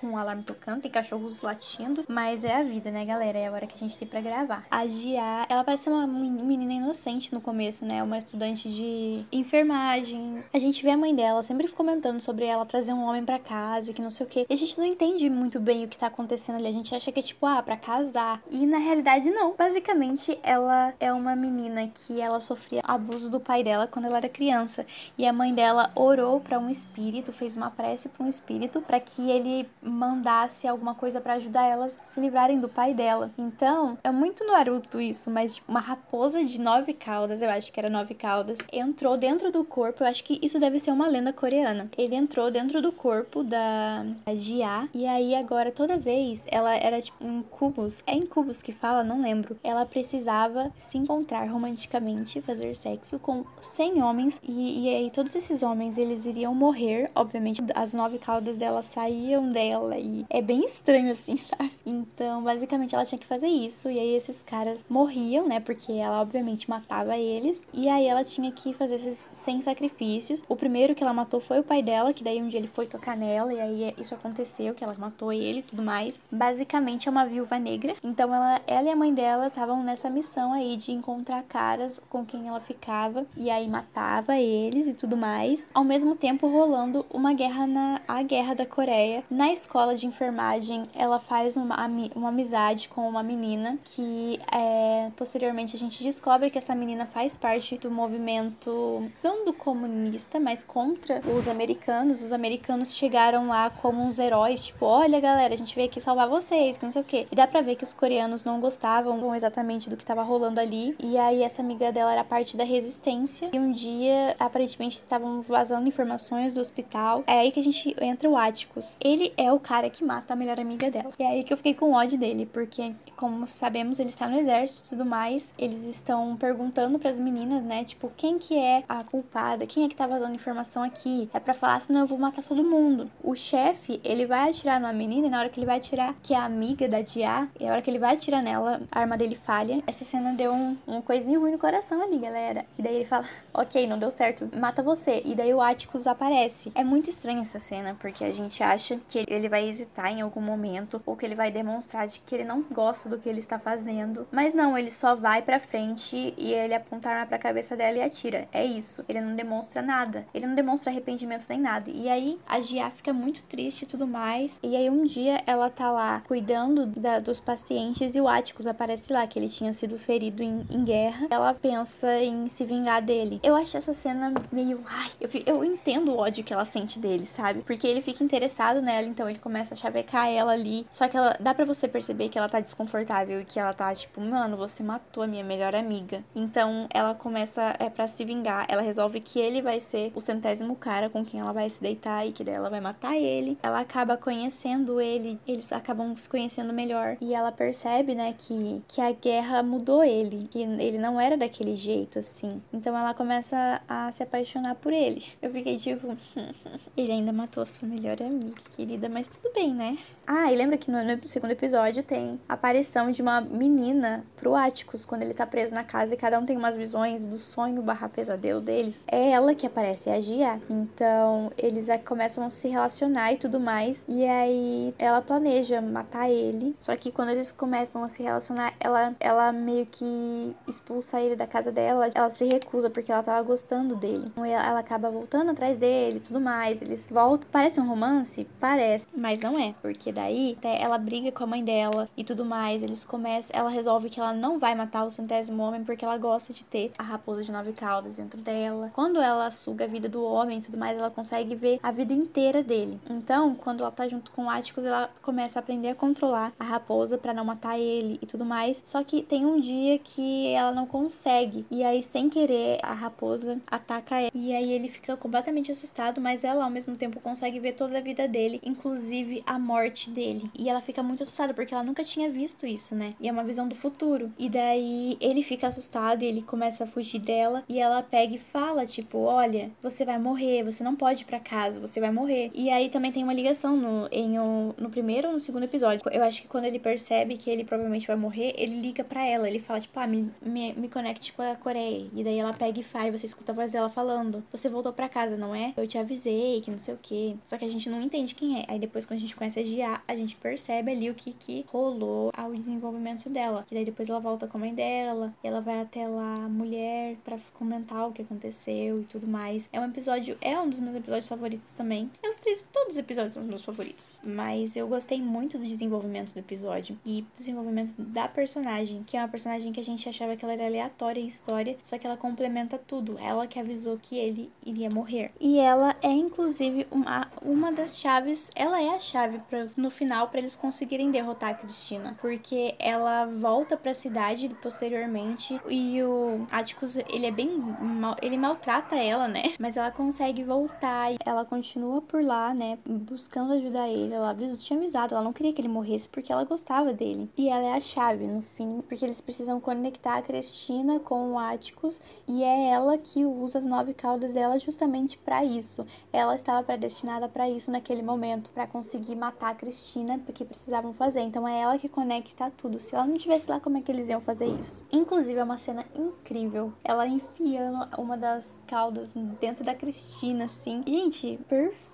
Speaker 1: com um alarme tocando, tem cachorros latindo, mas é a vida, né, galera? É a hora que a gente tem para gravar. A Gia, ela parece uma menina inocente no começo, né? Uma estudante de enfermagem. A gente vê a mãe dela sempre comentando sobre ela trazer um homem para casa, que não sei o que. E a gente não entende muito bem o que tá acontecendo ali. A gente acha que é tipo, ah, pra casar. E na realidade, não. Basicamente, ela é uma menina que ela sofria abuso do pai dela quando ela era criança. E a mãe dela orou para um espírito, fez uma prece para um espírito para que ele mandasse alguma coisa para ajudar elas a se livrarem do pai dela. Então, é muito Naruto isso, mas uma raposa de nove caudas, eu acho que era nove caudas, entrou dentro do corpo. Eu acho que isso deve ser uma lenda coreana. Ele entrou dentro do corpo da Jia e aí agora toda vez ela era tipo em cubos, é em cubos que fala, não lembro. Ela precisava se encontrar romanticamente, fazer sexo com 100 homens e, e aí todos esses homens eles iriam morrer, obviamente as nove caudas dela saíam dela e é bem estranho assim, sabe? Então, basicamente ela tinha que fazer isso e aí esses caras morriam, né? Porque ela obviamente matava eles e aí ela tinha que fazer esses 100 sacrifícios. O primeiro que ela matou foi o pai dela, que daí um dia ele foi tocar nela e aí isso aconteceu, que ela matou ele e tudo mais. Basicamente é uma viúva negra. Então ela, ela e a mãe dela estavam nessa missão aí de encontrar caras com quem ela ficava e aí matava eles e tudo mais. Ao mesmo tempo rolando uma guerra na a guerra da Coreia. Na escola de enfermagem, ela faz uma, uma amizade com uma menina que é, posteriormente a gente descobre que essa menina faz parte do movimento não do comunista, mas contra os americanos. Os americanos chegaram lá como uns heróis, tipo, olha galera, a gente veio aqui salvar vocês, que não sei o que. E dá pra ver que os coreanos não gostavam exatamente do que tava rolando ali. E aí essa amiga dela era parte da resistência. E um dia, aparentemente, estavam vazando informações do hospital. É aí que a gente entra o Atticus. Ele é o cara que mata a melhor amiga dela. E é aí que eu fiquei com ódio dele, porque, como sabemos, ele está no exército e tudo mais. Eles estão perguntando para as meninas, né? Tipo, quem que é a culpada? Quem é que tá vazando informação aqui? É para falar, senão eu vou matar todo mundo. O chefe, ele vai atirar numa menina e na hora que ele vai atirar, que é a amiga da Dia, e a hora que ele vai atirar nela, a arma dele falha. Essa cena deu um, um coisinho ruim no coração ali, galera. Que daí ele fala, ok, não deu certo, mata você. E daí o Atticus aparece. É muito estranha essa cena, porque a gente acha que ele vai hesitar em algum momento, ou que ele vai demonstrar de que ele não gosta do que ele está fazendo. Mas não, ele só vai pra frente e ele aponta a arma pra cabeça dela e atira. É isso. Ele não demonstra nada. Ele não demonstra arrependimento nem nada. E aí a Gia fica muito triste e tudo mais. E aí um dia ela tá lá cuidando da, dos pacientes e o Atticus aparece lá, que ele tinha sido ferido em, em guerra. Ela pensa em se vingar dele. Eu acho essa cena meio. Ai, eu, eu entendo o ódio que ela sente dele, sabe? Porque ele fica interessado nela, então ele começa a chavecar ela ali. Só que ela dá para você perceber que ela tá desconfortável e que ela tá tipo, mano, você matou a minha melhor amiga. Então ela começa é para se vingar. Ela resolve que ele vai ser o centésimo cara com quem ela vai se deitar e que daí ela vai matar ele. Ela acaba conhecendo ele, eles acabam se conhecendo melhor e ela percebe, né, que que a guerra mudou ele, que ele não era daquele jeito assim. Então ela começa a se apaixonar por ele. Eu fiquei tipo, ele ainda matou a sua melhor amiga, querida, mas tudo bem, né? Ah, e lembra que no, no segundo episódio tem a aparição de uma menina pro Atticus quando ele tá preso na casa e cada um tem umas visões do sonho barra pesadelo deles. É ela que aparece, é a Gia. Então eles começam a se relacionar e tudo mais. E aí ela planeja matar ele. Só que quando eles começam a se relacionar, ela, ela meio que expulsa ele da casa dela. Ela se recusa porque ela tava gostando dele. Então ela, acaba voltando atrás dele e tudo mais. Eles voltam. Parece um romance? Parece. Mas não é. Porque daí ela briga com a mãe dela e tudo mais. Eles começam. Ela resolve que ela não vai matar o centésimo homem porque ela gosta de ter a raposa de nove caudas dentro dela. Quando ela suga a vida do homem e tudo mais, ela consegue ver a vida inteira dele. Então, quando ela tá junto com o Atticus, ela começa a aprender a controlar a raposa para não matar ele e tudo mais. Só que tem um dia que ela não consegue. E aí, sem querer, a raposa ataca ela. E aí ele fica completamente assustado, mas ela ao mesmo tempo consegue ver toda a vida dele, inclusive a morte dele. E ela fica muito assustada porque ela nunca tinha visto isso, né? E é uma visão do futuro. E daí ele fica assustado e ele começa a fugir dela. E ela pega e fala, tipo, olha, você vai morrer, você não pode ir pra casa, você vai morrer. E aí também tem uma ligação no, em um, no primeiro ou no segundo episódio. Eu acho que quando ele percebe que ele provavelmente vai morrer, ele liga para ela. Ele fala, tipo, ah, me, me, me conecte com a Coreia. E daí ela pega e faz, você escuta a voz dela falando: Você voltou pra casa, não é? Eu te avisei que não sei o que. Só que a gente não entende quem é. Aí depois, quando a gente conhece a Gia, a gente percebe ali o que, que rolou ao desenvolvimento dela. Que daí depois ela volta com a mãe dela. E ela vai até lá, mulher, para comentar o que aconteceu e tudo mais. É um episódio, é um dos meus episódios favoritos também. É os três, todos os episódios são os meus favoritos. Mas eu gostei muito do desenvolvimento do episódio e do desenvolvimento da personagem, que é uma personagem que a gente achava que ela era aleatória em história, só que ela complementa tudo. Ela que avisou que ele iria morrer. E ela é inclusive uma, uma das chaves, ela é a chave para no final para eles conseguirem derrotar a Cristina, porque ela volta para a cidade posteriormente e o Atticus, ele é bem mal, ele maltrata ela, né? Mas ela consegue voltar e ela continua por lá, né, buscando ajudar ele. Ela avisou, tinha avisado, ela não queria que ele morresse porque ela gostava dele. E ela é a chave no fim, porque eles precisam conectar a Cristina com o Atticus e é ela que usa as nove caudas dela justamente para isso. Ela estava predestinada para isso naquele momento, para conseguir matar a Cristina, porque precisavam fazer. Então é ela que conecta tudo. Se ela não tivesse lá, como é que eles iam fazer isso? Inclusive é uma cena incrível. Ela enfiando uma das caudas dentro da Cristina, assim. Gente, perfeito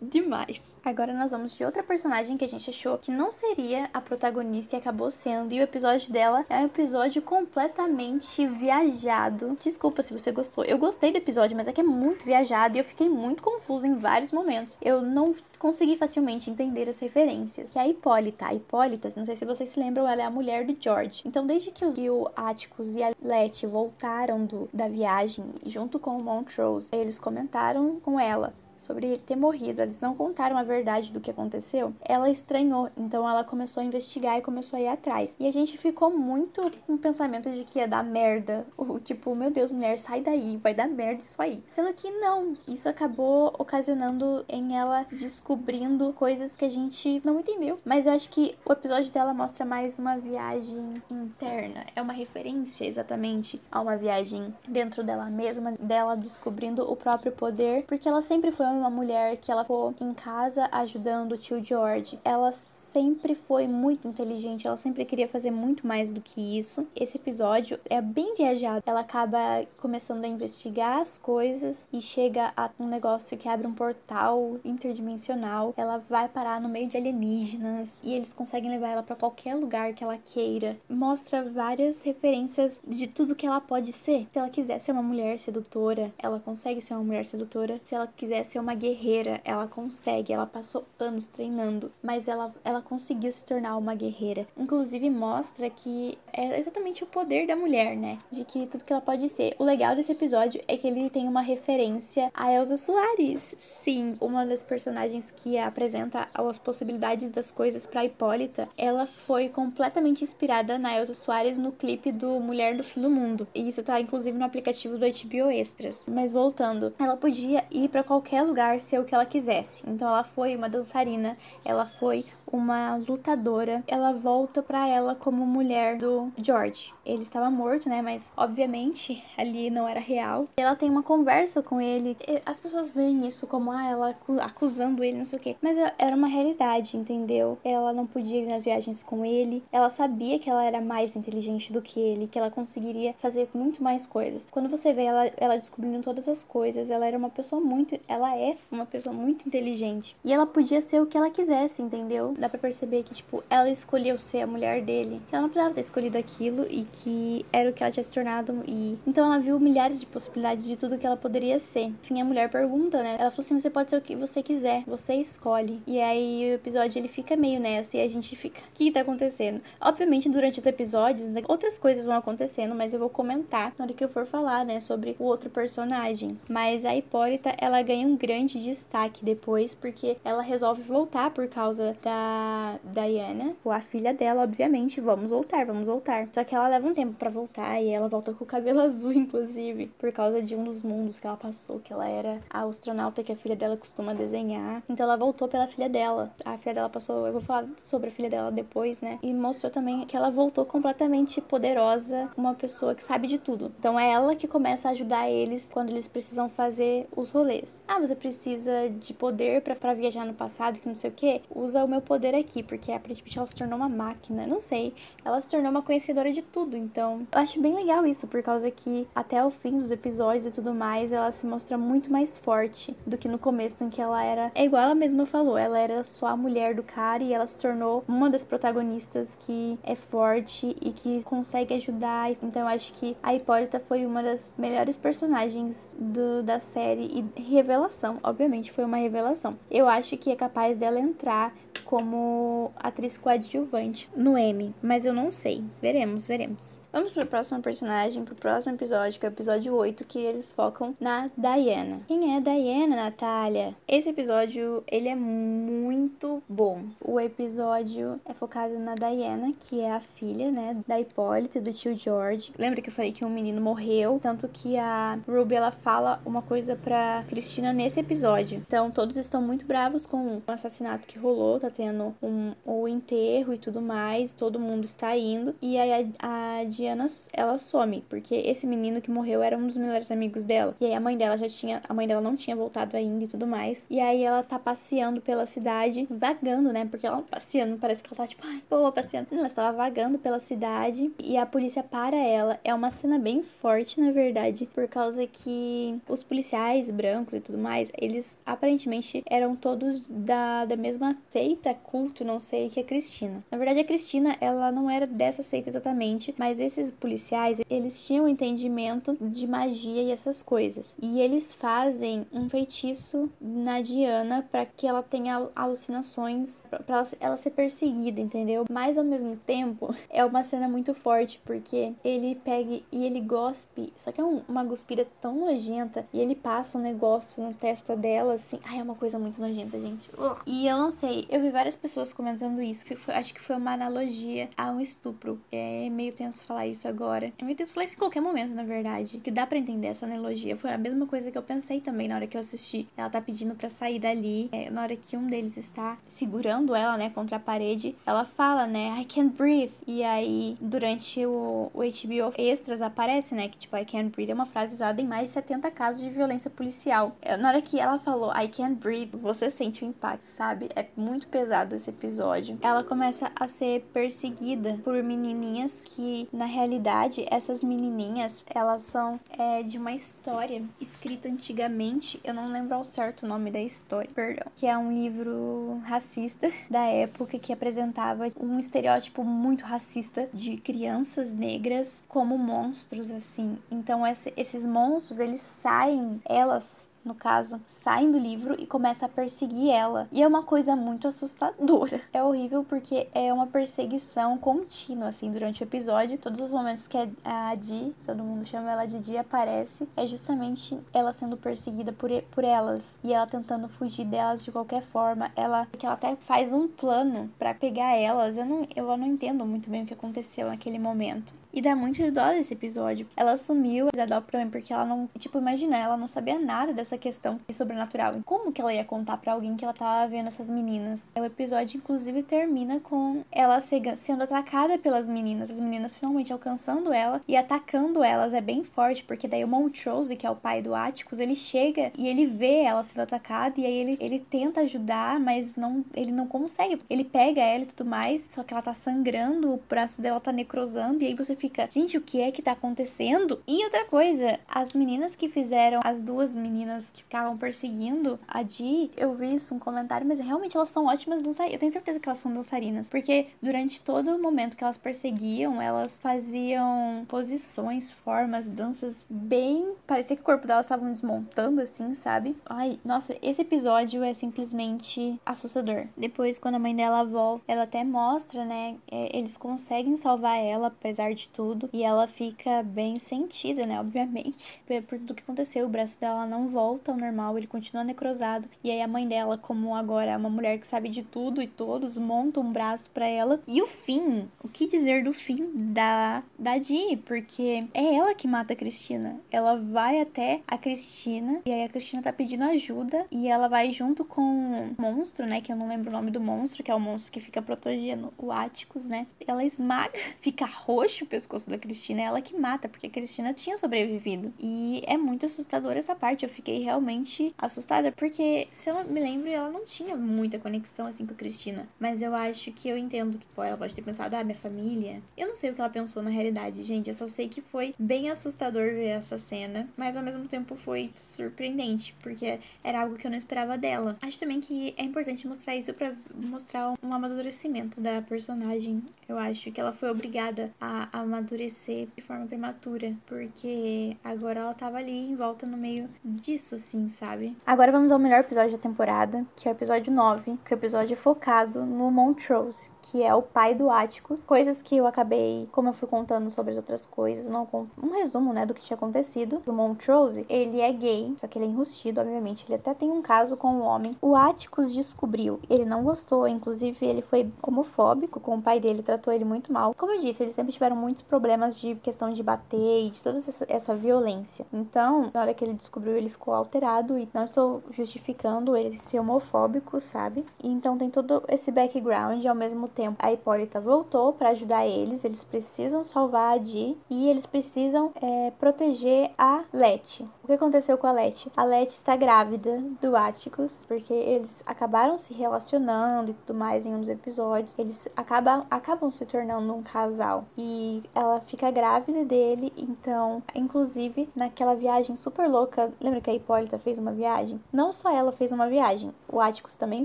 Speaker 1: demais. Agora nós vamos de outra personagem que a gente achou que não seria a protagonista e acabou sendo. E o episódio dela é um episódio completamente viajado. Desculpa se você gostou. Eu gostei do episódio, mas é que é muito viajado e eu fiquei muito confusa em vários momentos. Eu não consegui facilmente entender as referências. É a Hipólita. A Hipólita, não sei se vocês se lembram, ela é a mulher do George. Então, desde que os Atticus e a Letty voltaram do, da viagem junto com o Montrose, eles comentaram com ela sobre ele ter morrido. Eles não contaram a verdade do que aconteceu. Ela estranhou, então ela começou a investigar e começou a ir atrás. E a gente ficou muito com o pensamento de que ia dar merda. O tipo, meu Deus, mulher, sai daí, vai dar merda isso aí. Sendo que não. Isso acabou ocasionando em ela descobrindo coisas que a gente não entendeu. Mas eu acho que o episódio dela mostra mais uma viagem interna. É uma referência exatamente a uma viagem dentro dela mesma, dela descobrindo o próprio poder, porque ela sempre foi uma mulher que ela ficou em casa ajudando o tio George. Ela sempre foi muito inteligente, ela sempre queria fazer muito mais do que isso. Esse episódio é bem viajado. Ela acaba começando a investigar as coisas e chega a um negócio que abre um portal interdimensional. Ela vai parar no meio de alienígenas e eles conseguem levar ela para qualquer lugar que ela queira. Mostra várias referências de tudo que ela pode ser. Se ela quiser ser uma mulher sedutora, ela consegue ser uma mulher sedutora. Se ela quiser ser uma guerreira, ela consegue. Ela passou anos treinando, mas ela, ela conseguiu se tornar uma guerreira. Inclusive mostra que é exatamente o poder da mulher, né? De que tudo que ela pode ser. O legal desse episódio é que ele tem uma referência a Elsa Soares. Sim, uma das personagens que apresenta as possibilidades das coisas para Hipólita, ela foi completamente inspirada na Elsa Soares no clipe do Mulher do Fim do Mundo. E isso tá inclusive no aplicativo do HBO Extras. Mas voltando, ela podia ir para qualquer qualquer lugar ser o que ela quisesse. Então ela foi uma dançarina, ela foi uma lutadora. Ela volta para ela como mulher do George. Ele estava morto, né? Mas obviamente ali não era real. Ela tem uma conversa com ele. As pessoas veem isso como ah, ela acusando ele, não sei o quê. Mas é, era uma realidade, entendeu? Ela não podia ir nas viagens com ele. Ela sabia que ela era mais inteligente do que ele, que ela conseguiria fazer muito mais coisas. Quando você vê ela, ela descobrindo todas as coisas, ela era uma pessoa muito, ela é uma pessoa muito inteligente. E ela podia ser o que ela quisesse, entendeu? Dá pra perceber que, tipo, ela escolheu ser a mulher dele. Ela não precisava ter escolhido aquilo e que era o que ela tinha se tornado. E então ela viu milhares de possibilidades de tudo que ela poderia ser. Enfim, a mulher pergunta, né? Ela falou assim: você pode ser o que você quiser, você escolhe. E aí o episódio ele fica meio nessa e a gente fica: o que tá acontecendo? Obviamente, durante os episódios, né, outras coisas vão acontecendo, mas eu vou comentar na hora que eu for falar, né, sobre o outro personagem. Mas a Hipólita, ela ganha um grande destaque depois, porque ela resolve voltar por causa da Diana, ou a filha dela, obviamente, vamos voltar, vamos voltar. Só que ela leva um tempo para voltar e ela volta com o cabelo azul, inclusive, por causa de um dos mundos que ela passou, que ela era a astronauta que a filha dela costuma desenhar. Então ela voltou pela filha dela. A filha dela passou, eu vou falar sobre a filha dela depois, né? E mostrou também que ela voltou completamente poderosa, uma pessoa que sabe de tudo. Então é ela que começa a ajudar eles quando eles precisam fazer os rolês. Ah, você precisa de poder para viajar no passado, que não sei o que, usa o meu poder aqui, porque aparentemente ela se tornou uma máquina. Não sei. Ela se tornou uma conhecedora de tudo. Então, eu acho bem legal isso, por causa que até o fim dos episódios e tudo mais, ela se mostra muito mais forte do que no começo, em que ela era. É igual ela mesma falou, ela era só a mulher do cara e ela se tornou uma das protagonistas que é forte e que consegue ajudar. Então, eu acho que a Hipólita foi uma das melhores personagens do, da série e revelação, obviamente foi uma revelação. Eu acho que é capaz dela entrar como atriz coadjuvante no M, mas eu não sei. Veremos, veremos. Vamos para o próximo personagem, para o próximo episódio, que é o episódio 8, que eles focam na Diana. Quem é Diana, Natália? Esse episódio, ele é muito bom. O episódio é focado na Diana, que é a filha, né, da Hipólita e do tio George. Lembra que eu falei que um menino morreu? Tanto que a Ruby, ela fala uma coisa pra Cristina nesse episódio. Então, todos estão muito bravos com o assassinato que rolou, tá tendo um, o enterro e tudo mais, todo mundo está indo. E aí a, a Diana, ela some, porque esse menino que morreu era um dos melhores amigos dela. E aí a mãe dela já tinha, a mãe dela não tinha voltado ainda e tudo mais. E aí ela tá passeando pela cidade, vagando, né? Porque ela passeando, parece que ela tá tipo, ai, boa, passeando. Ela estava vagando pela cidade e a polícia para ela. É uma cena bem forte, na verdade, por causa que os policiais brancos e tudo mais, eles aparentemente eram todos da, da mesma seita, culto, não sei, que a Cristina. Na verdade, a Cristina, ela não era dessa seita exatamente, mas esses policiais, eles tinham entendimento de magia e essas coisas. E eles fazem um feitiço na Diana para que ela tenha alucinações, para ela, ela ser perseguida, entendeu? Mas ao mesmo tempo, é uma cena muito forte porque ele pega e ele gospe, só que é um, uma guspira tão nojenta e ele passa um negócio na testa dela assim. Ai, é uma coisa muito nojenta, gente. E eu não sei, eu vi várias pessoas comentando isso, que foi, acho que foi uma analogia a um estupro. É meio tenso falar isso agora. É meio tenso falar isso em qualquer momento, na verdade. Que dá para entender essa analogia. Foi a mesma coisa que eu pensei também na hora que eu assisti. Ela tá pedindo para sair dali. É, na hora que um deles está segurando ela, né, contra a parede, ela fala, né, I can't breathe. E aí, durante o, o HBO Extras aparece, né, que tipo, I can't breathe é uma frase usada em mais de 70 casos de violência policial. É, na hora que ela falou I can't breathe, você sente o impacto, sabe? É muito pesado esse episódio. Ela começa a ser perseguida por menininhas que, na realidade, essas menininhas, elas são é, de uma história escrita antigamente. Eu não lembro ao certo o nome da história, perdão. Que é um livro racista da época que apresentava um estereótipo muito racista de crianças negras como monstros, assim. Então, esse, esses monstros, eles saem, elas no caso, saem do livro e começa a perseguir ela. E é uma coisa muito assustadora. É horrível porque é uma perseguição contínua, assim, durante o episódio. Todos os momentos que a Di, todo mundo chama ela de Di, aparece, é justamente ela sendo perseguida por, por elas. E ela tentando fugir delas de qualquer forma. Ela, que ela até faz um plano para pegar elas. Eu não, eu não entendo muito bem o que aconteceu naquele momento. E dá muito dó desse episódio. Ela sumiu da dó também porque ela não. Tipo, imagina, ela não sabia nada dessa questão sobrenatural. Como que ela ia contar para alguém que ela tava vendo essas meninas? O episódio, inclusive, termina com ela sendo atacada pelas meninas. As meninas finalmente alcançando ela e atacando elas. É bem forte, porque daí o Montrose, que é o pai do Atticus, ele chega e ele vê ela sendo atacada e aí ele, ele tenta ajudar, mas não ele não consegue. Ele pega ela e tudo mais, só que ela tá sangrando, o braço dela tá necrosando e aí você fica, gente, o que é que tá acontecendo? E outra coisa, as meninas que fizeram, as duas meninas que ficavam perseguindo a Di, eu vi isso um comentário, mas realmente elas são ótimas dançarinas. Eu tenho certeza que elas são dançarinas, porque durante todo o momento que elas perseguiam, elas faziam posições, formas, danças bem. Parecia que o corpo delas estavam desmontando, assim, sabe? Ai, nossa, esse episódio é simplesmente assustador. Depois, quando a mãe dela volta, ela até mostra, né? É, eles conseguem salvar ela, apesar de tudo. E ela fica bem sentida, né? Obviamente. Por tudo que aconteceu. O braço dela não volta ao normal, ele continua necrosado. E aí a mãe dela, como agora é uma mulher que sabe de tudo e todos, monta um braço para ela. E o fim, o que dizer do fim da, da Dee? Porque é ela que mata a Cristina. Ela vai até a Cristina. E aí a Cristina tá pedindo ajuda. E ela vai junto com o monstro, né? Que eu não lembro o nome do monstro, que é o monstro que fica protegendo o Áticos, né? Ela esmaga, fica roxo pescoço da Cristina, é ela que mata, porque a Cristina tinha sobrevivido. E é muito assustador essa parte. Eu fiquei realmente assustada, porque se eu me lembro, ela não tinha muita conexão assim com a Cristina. Mas eu acho que eu entendo que pô, ela pode ter pensado, ah, minha família. Eu não sei o que ela pensou na realidade, gente. Eu só sei que foi bem assustador ver essa cena, mas ao mesmo tempo foi surpreendente, porque era algo que eu não esperava dela. Acho também que é importante mostrar isso para mostrar um amadurecimento da personagem. Eu acho que ela foi obrigada a amadurecer de forma prematura, porque agora ela tava ali em volta no meio disso, assim, sabe? Agora vamos ao melhor episódio da temporada, que é o episódio 9, que é o episódio focado no Montrose, que é o pai do Atticus. Coisas que eu acabei, como eu fui contando sobre as outras coisas, não um resumo, né, do que tinha acontecido. O Montrose, ele é gay, só que ele é enrustido, obviamente. Ele até tem um caso com um homem. O Atticus descobriu, ele não gostou, inclusive ele foi homofóbico com o pai dele, tratou ele muito mal. Como eu disse, eles sempre tiveram muitos problemas de questão de bater e de toda essa, essa violência. Então, na hora que ele descobriu, ele ficou alterado e não estou justificando ele ser homofóbico, sabe? Então tem todo esse background ao mesmo tempo tempo, a Hipólita voltou para ajudar eles. Eles precisam salvar a Di e eles precisam é, proteger a Leti. Que aconteceu com a Leti? A Leti está grávida do Atticus, porque eles acabaram se relacionando e tudo mais em uns episódios. Eles acabam, acabam se tornando um casal. E ela fica grávida dele, então, inclusive, naquela viagem super louca, lembra que a Hipólita fez uma viagem? Não só ela fez uma viagem, o Atticus também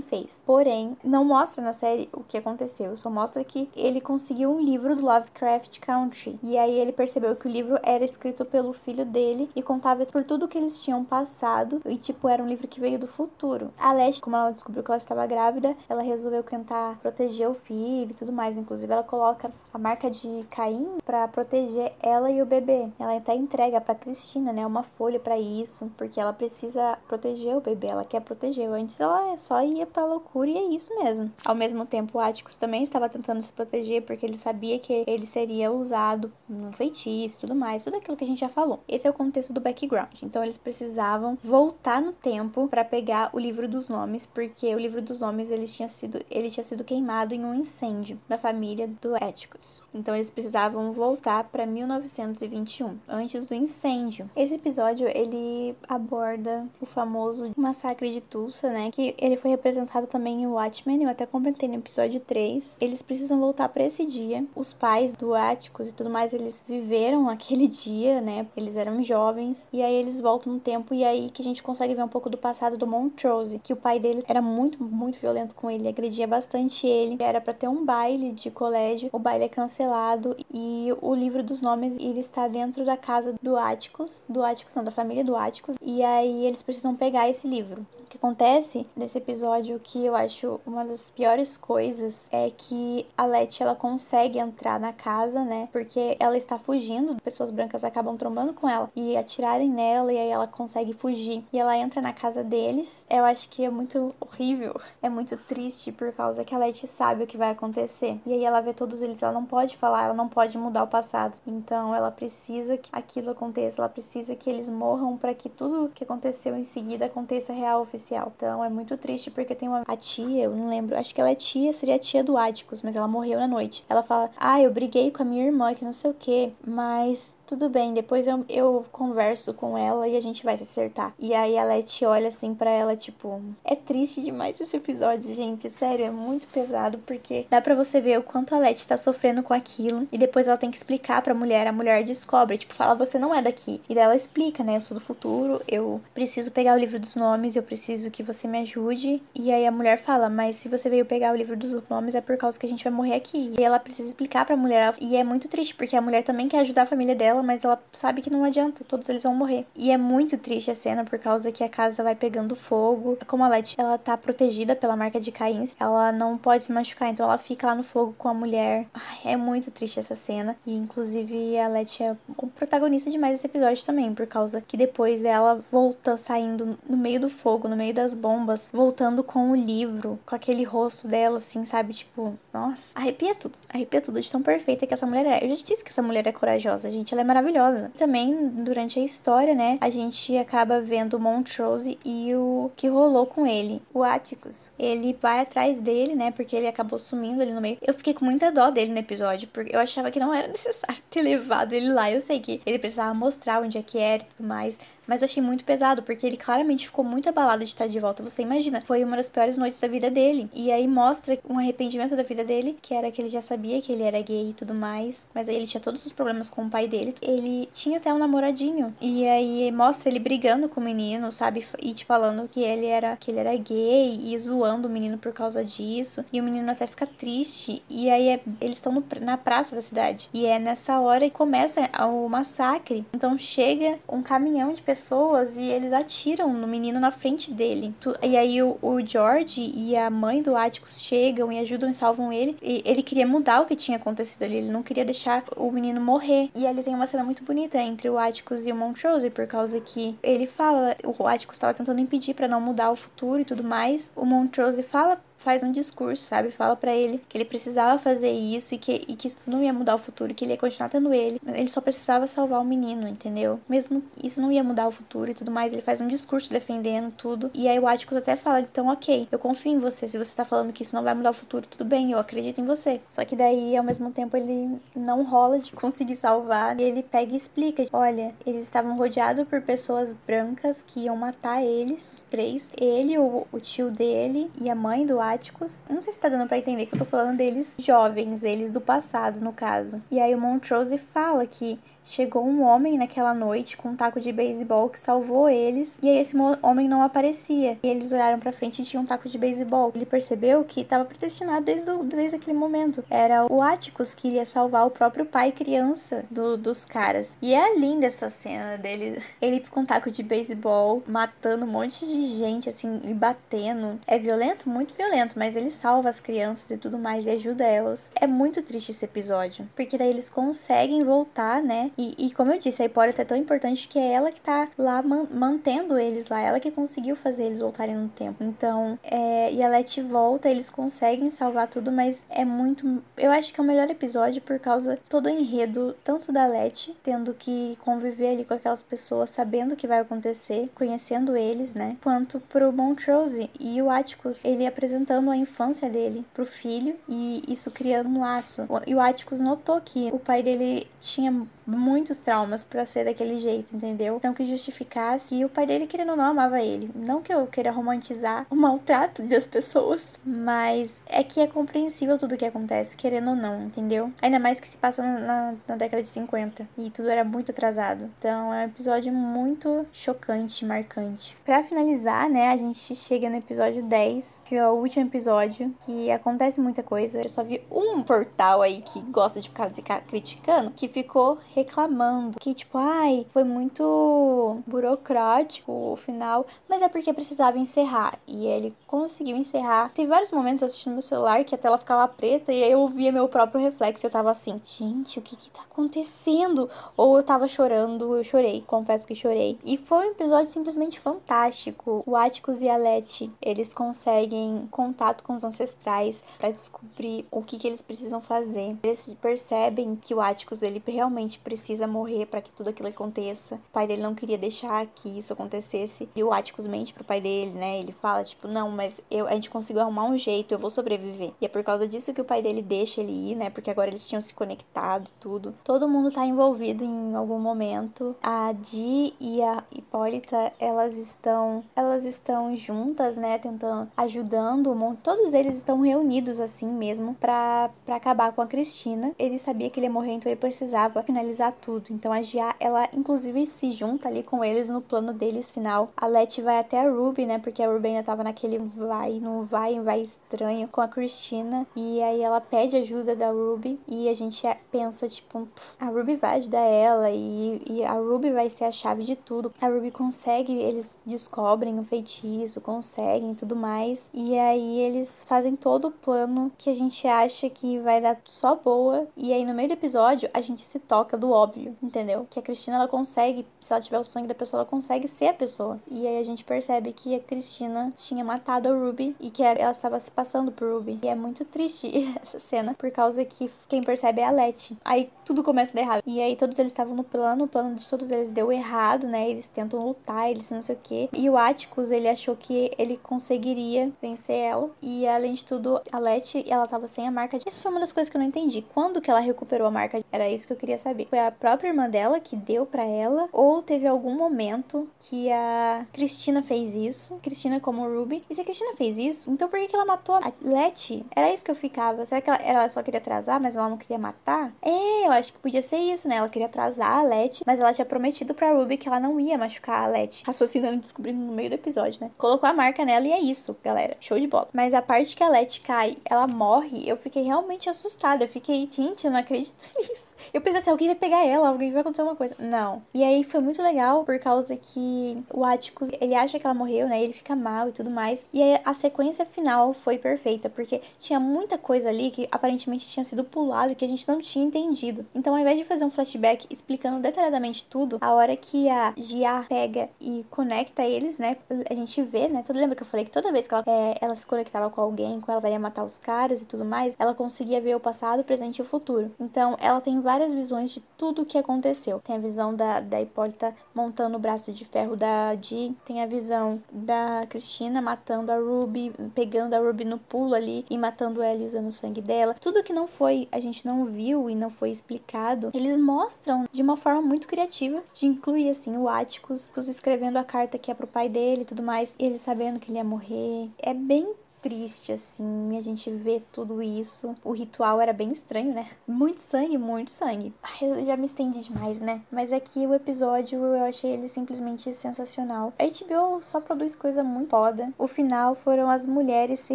Speaker 1: fez. Porém, não mostra na série o que aconteceu, só mostra que ele conseguiu um livro do Lovecraft Country. E aí ele percebeu que o livro era escrito pelo filho dele e contava por tudo que eles tinham passado. E, tipo, era um livro que veio do futuro. A Leste, como ela descobriu que ela estava grávida, ela resolveu tentar proteger o filho e tudo mais. Inclusive, ela coloca a marca de Caim para proteger ela e o bebê. Ela até entrega para Cristina, né, uma folha para isso, porque ela precisa proteger o bebê, ela quer proteger. Antes ela só ia pra loucura e é isso mesmo. Ao mesmo tempo, o Atticus também estava tentando se proteger porque ele sabia que ele seria usado no feitiço tudo mais, tudo aquilo que a gente já falou. Esse é o contexto do background. Então eles precisavam voltar no tempo para pegar o livro dos nomes, porque o livro dos nomes ele tinha sido ele tinha sido queimado em um incêndio da família do Éticos. Então eles precisavam voltar para 1921, antes do incêndio. Esse episódio ele aborda o famoso massacre de Tulsa, né, que ele foi representado também em Watchmen, eu até comentei no episódio 3 eles precisam voltar para esse dia. Os pais do Áticos e tudo mais, eles viveram aquele dia, né? Eles eram jovens e aí eles voltam no tempo e aí que a gente consegue ver um pouco do passado do Montrose, que o pai dele era muito, muito violento com ele, agredia bastante ele. Era para ter um baile de colégio, o baile é cancelado e o livro dos nomes ele está dentro da casa do Áticos, do Áticos não, da família do Áticos, e aí eles precisam pegar esse livro. O que acontece nesse episódio que eu acho uma das piores coisas é que a Letty ela consegue entrar na casa, né? Porque ela está fugindo, pessoas brancas acabam trombando com ela e atirarem nela e aí ela consegue fugir. E ela entra na casa deles. Eu acho que é muito horrível, é muito triste por causa que a Letty sabe o que vai acontecer. E aí ela vê todos eles, ela não pode falar, ela não pode mudar o passado. Então ela precisa que aquilo aconteça, ela precisa que eles morram para que tudo que aconteceu em seguida aconteça real oficial. Então é muito triste porque tem uma a tia, eu não lembro, acho que ela é tia, seria a tia do Áticos, mas ela morreu na noite. Ela fala: Ah, eu briguei com a minha irmã, que não sei o que, mas tudo bem, depois eu, eu converso com ela e a gente vai se acertar. E aí a Letty olha assim para ela, tipo, é triste demais esse episódio, gente. Sério, é muito pesado, porque dá para você ver o quanto a Letty tá sofrendo com aquilo. E depois ela tem que explicar pra mulher, a mulher descobre, tipo, fala, você não é daqui. E daí ela explica, né? Eu sou do futuro, eu preciso pegar o livro dos nomes, eu preciso que você me ajude. E aí a mulher fala, mas se você veio pegar o livro dos nomes é por causa que a gente vai morrer aqui. E ela precisa explicar pra mulher. E é muito triste, porque a mulher também quer ajudar a família dela, mas ela sabe que não adianta, todos eles vão morrer. E é muito triste a cena por causa que a casa vai pegando fogo. Como a Letty, ela tá protegida pela marca de Caim, ela não pode se machucar, então ela fica lá no fogo com a mulher. Ai, é muito triste essa cena. E inclusive a Letty é o protagonista demais desse episódio também, por causa que depois ela volta saindo no meio do fogo, no meio das bombas, voltando com o livro, com aquele rosto dela, assim, sabe? Tipo, Nossa, arrepia tudo. Arrepia tudo de tão perfeita que essa mulher é. Eu já disse que essa mulher é corajosa, gente. Ela é maravilhosa. Também, durante a história, né, a gente acaba vendo Montrose e o que rolou com ele. O Atticus. Ele vai atrás dele, né, porque ele acabou sumindo ali no meio. Eu fiquei com muita dó dele no episódio, porque eu achava que não era necessário ter levado ele lá. Eu sei que ele precisava mostrar onde é que era e tudo mais, mas eu achei muito pesado, porque ele claramente ficou muito abalado de estar de volta. Você imagina, foi uma das piores noites da vida dele. E aí mostra um arrependimento da vida dele, que era que ele já sabia que ele era gay e tudo mais, mas aí ele tinha todos os problemas com o pai dele. Ele tinha até um namoradinho. E aí mostra ele brigando com o menino, sabe? E te falando que ele era que ele era gay e zoando o menino por causa disso. E o menino até fica triste. E aí é, eles estão na praça da cidade. E é nessa hora que começa o massacre. Então chega um caminhão de pessoas pessoas e eles atiram no menino na frente dele. E aí o, o George e a mãe do Atticus chegam e ajudam e salvam ele. E ele queria mudar o que tinha acontecido ali, ele não queria deixar o menino morrer. E ali tem uma cena muito bonita entre o Atticus e o Montrose, por causa que ele fala, o Atticus estava tentando impedir para não mudar o futuro e tudo mais. O Montrose fala faz um discurso, sabe? Fala para ele que ele precisava fazer isso e que, e que isso não ia mudar o futuro, que ele ia continuar tendo ele. Ele só precisava salvar o menino, entendeu? Mesmo isso não ia mudar o futuro e tudo mais. Ele faz um discurso defendendo tudo. E aí o Atticus até fala: então, ok, eu confio em você. Se você tá falando que isso não vai mudar o futuro, tudo bem, eu acredito em você. Só que daí, ao mesmo tempo, ele não rola de conseguir salvar. E ele pega e explica: olha, eles estavam rodeados por pessoas brancas que iam matar eles, os três. Ele, o, o tio dele e a mãe do Atticus não sei se tá dando para entender que eu tô falando deles jovens, eles do passado, no caso. E aí o Montrose fala que chegou um homem naquela noite com um taco de beisebol que salvou eles, e aí esse homem não aparecia. E eles olharam para frente e tinha um taco de beisebol. Ele percebeu que estava predestinado desde, o, desde aquele momento. Era o Atticus que iria salvar o próprio pai criança do, dos caras. E é linda essa cena dele, ele com um taco de beisebol, matando um monte de gente, assim, e batendo. É violento? Muito violento, mas ele salva as crianças e tudo mais e ajuda elas. É muito triste esse episódio, porque daí eles conseguem voltar, né? E, e como eu disse, a Hipólita é tão importante que é ela que tá lá man mantendo eles lá, ela que conseguiu fazer eles voltarem no tempo. Então, é, e a Letty volta, eles conseguem salvar tudo, mas é muito. Eu acho que é o melhor episódio por causa todo o enredo, tanto da Letty, tendo que conviver ali com aquelas pessoas, sabendo o que vai acontecer, conhecendo eles, né? Quanto pro Montrose e o Atticus, ele apresentando a infância dele pro filho e isso criando um laço. E o Atticus notou que o pai dele tinha muitos traumas para ser daquele jeito, entendeu? Então que justificasse e o pai dele querendo ou não amava ele. Não que eu queira romantizar o maltrato das pessoas, mas é que é compreensível tudo o que acontece, querendo ou não, entendeu? Ainda mais que se passa na, na década de 50 e tudo era muito atrasado. Então é um episódio muito chocante, marcante. Para finalizar, né, a gente chega no episódio 10, que é o último episódio, que acontece muita coisa. Eu só vi um portal aí que gosta de ficar, de ficar criticando, que ficou reclamando que, tipo, ai, foi muito burocrático o final, mas é porque precisava encerrar. E ele conseguiu encerrar. Tem vários momentos assistindo meu celular que a tela ficava preta e aí eu via meu próprio reflexo. Eu tava assim, gente, o que que tá acontecendo? Ou eu tava chorando, eu chorei, confesso que chorei. E foi um episódio simplesmente fantástico. O Atticus e a Letty, eles conseguem contato com os ancestrais para descobrir o que que eles precisam fazer. Eles percebem que o Atticus, ele realmente precisa morrer para que tudo aquilo aconteça. O pai dele não queria deixar que isso acontecesse. E o Atticus mente pro pai dele, né? Ele fala, tipo, não, mas eu, a gente conseguiu arrumar um jeito, eu vou sobreviver. E é por causa disso que o pai dele deixa ele ir, né? Porque agora eles tinham se conectado tudo. Todo mundo tá envolvido em algum momento. A Di e a Hipólita, elas estão, elas estão juntas, né? Tentando, ajudando. Todos eles estão reunidos assim mesmo para acabar com a Cristina. Ele sabia que ele ia morrer, então ele precisava finalizar tudo. Então a Gia, ela inclusive se junta ali com eles no plano deles final. A Letty vai até a Ruby, né? Porque a Ruby ainda tava naquele vai, não vai, vai estranho com a Christina. E aí ela pede ajuda da Ruby e a gente pensa, tipo, a Ruby vai ajudar ela e, e a Ruby vai ser a chave de tudo. A Ruby consegue, eles descobrem o feitiço, conseguem tudo mais. E aí eles fazem todo o plano que a gente acha que vai dar só boa. E aí no meio do episódio a gente se toca do do óbvio, entendeu? Que a Cristina ela consegue, se ela tiver o sangue da pessoa, ela consegue ser a pessoa. E aí a gente percebe que a Cristina tinha matado a Ruby e que ela estava se passando por Ruby. E é muito triste essa cena, por causa que quem percebe é a Letty. Aí tudo começa a dar errado. E aí todos eles estavam no plano, o plano de todos eles deu errado, né? Eles tentam lutar, eles não sei o que. E o Atticus, ele achou que ele conseguiria vencer ela. E além de tudo, a Letty, ela tava sem a marca. Essa foi uma das coisas que eu não entendi. Quando que ela recuperou a marca? Era isso que eu queria saber. Foi a própria irmã dela que deu para ela? Ou teve algum momento que a Cristina fez isso? Cristina como Ruby. E se a Cristina fez isso, então por que, que ela matou a Letty? Era isso que eu ficava. Será que ela, ela só queria atrasar, mas ela não queria matar? É, eu acho que podia ser isso, né? Ela queria atrasar a Letty, mas ela tinha prometido pra Ruby que ela não ia machucar a Letty. Raciocinando descobrindo no meio do episódio, né? Colocou a marca nela e é isso, galera. Show de bola. Mas a parte que a Letty cai, ela morre, eu fiquei realmente assustada. Eu fiquei, gente, eu não acredito nisso. Eu pensei assim, alguém vai pegar ela, alguém vai acontecer alguma coisa. Não. E aí foi muito legal por causa que o Atticus, ele acha que ela morreu, né? Ele fica mal e tudo mais. E aí a sequência final foi perfeita, porque tinha muita coisa ali que aparentemente tinha sido pulado e que a gente não tinha entendido. Então, ao invés de fazer um flashback explicando detalhadamente tudo, a hora que a Gia pega e conecta eles, né? A gente vê, né? Todo lembra que eu falei que toda vez que ela, é, ela se conectava com alguém, com ela vai matar os caras e tudo mais, ela conseguia ver o passado, o presente e o futuro. Então, ela tem várias visões de tudo o que aconteceu. Tem a visão da, da Hipólita montando o braço de ferro da Di, tem a visão da Cristina matando a Ruby, pegando a Ruby no pulo ali e matando ela e usando o sangue dela. Tudo que não foi, a gente não viu e não foi explicado, eles mostram de uma forma muito criativa de incluir assim o Atticus escrevendo a carta que é pro pai dele e tudo mais, ele sabendo que ele ia morrer. É bem triste, assim, a gente vê tudo isso. O ritual era bem estranho, né? Muito sangue, muito sangue. Ai, eu já me estendi demais, né? Mas aqui é o episódio eu achei ele simplesmente sensacional. A HBO só produz coisa muito foda. O final foram as mulheres se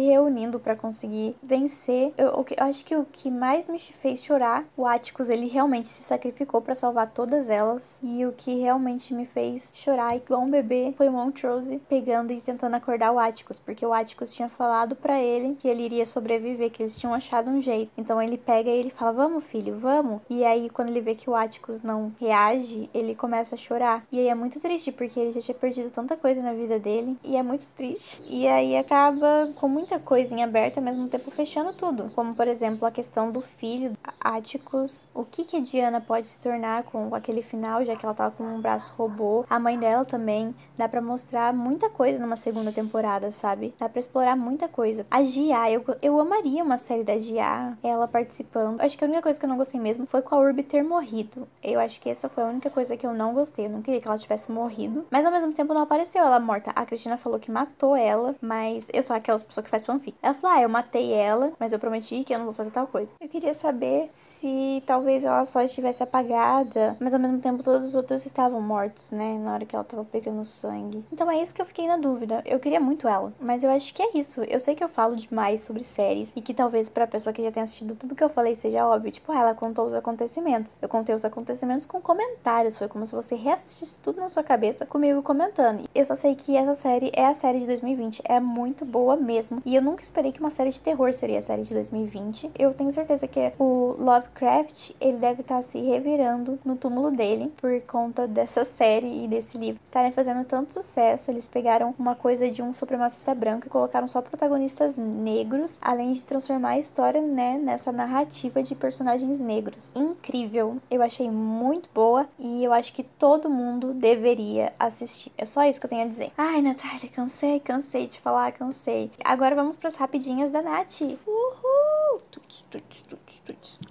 Speaker 1: reunindo para conseguir vencer. Eu, eu, eu, acho que o que mais me fez chorar, o Atticus, ele realmente se sacrificou para salvar todas elas. E o que realmente me fez chorar igual um bebê foi o Montrose pegando e tentando acordar o Atticus, porque o Atticus tinha falado falado para ele que ele iria sobreviver, que eles tinham achado um jeito. Então ele pega e ele fala: "Vamos, filho, vamos". E aí quando ele vê que o Atticus não reage, ele começa a chorar. E aí é muito triste porque ele já tinha perdido tanta coisa na vida dele e é muito triste. E aí acaba com muita coisa em aberto ao mesmo tempo fechando tudo, como por exemplo a questão do filho Atticus, o que que a Diana pode se tornar com aquele final, já que ela tava com um braço robô. A mãe dela também dá para mostrar muita coisa numa segunda temporada, sabe? Dá para explorar muita coisa. A Gia, eu, eu amaria uma série da Gia, ela participando. Acho que a única coisa que eu não gostei mesmo foi com a Urbi ter morrido. Eu acho que essa foi a única coisa que eu não gostei. Eu não queria que ela tivesse morrido. Mas ao mesmo tempo não apareceu ela morta. A Cristina falou que matou ela, mas eu sou aquelas pessoas que faz fanfic. Ela falou: Ah, eu matei ela, mas eu prometi que eu não vou fazer tal coisa. Eu queria saber se talvez ela só estivesse apagada, mas ao mesmo tempo todos os outros estavam mortos, né? Na hora que ela tava pegando sangue. Então é isso que eu fiquei na dúvida. Eu queria muito ela, mas eu acho que é isso. Eu sei que eu falo demais sobre séries e que talvez pra pessoa que já tenha assistido tudo que eu falei seja óbvio. Tipo, ah, ela contou os acontecimentos. Eu contei os acontecimentos com comentários. Foi como se você reassistisse tudo na sua cabeça comigo comentando. Eu só sei que essa série é a série de 2020. É muito boa mesmo. E eu nunca esperei que uma série de terror seria a série de 2020. Eu tenho certeza que o Lovecraft, ele deve estar tá se revirando no túmulo dele por conta dessa série e desse livro estarem fazendo tanto sucesso. Eles pegaram uma coisa de um supremacista branco e colocaram só protagonistas negros, além de transformar a história, né, nessa narrativa de personagens negros. Incrível, eu achei muito boa e eu acho que todo mundo deveria assistir. É só isso que eu tenho a dizer. Ai, Natália, cansei, cansei de falar, cansei. Agora vamos para as rapidinhas da Nath. Uhul!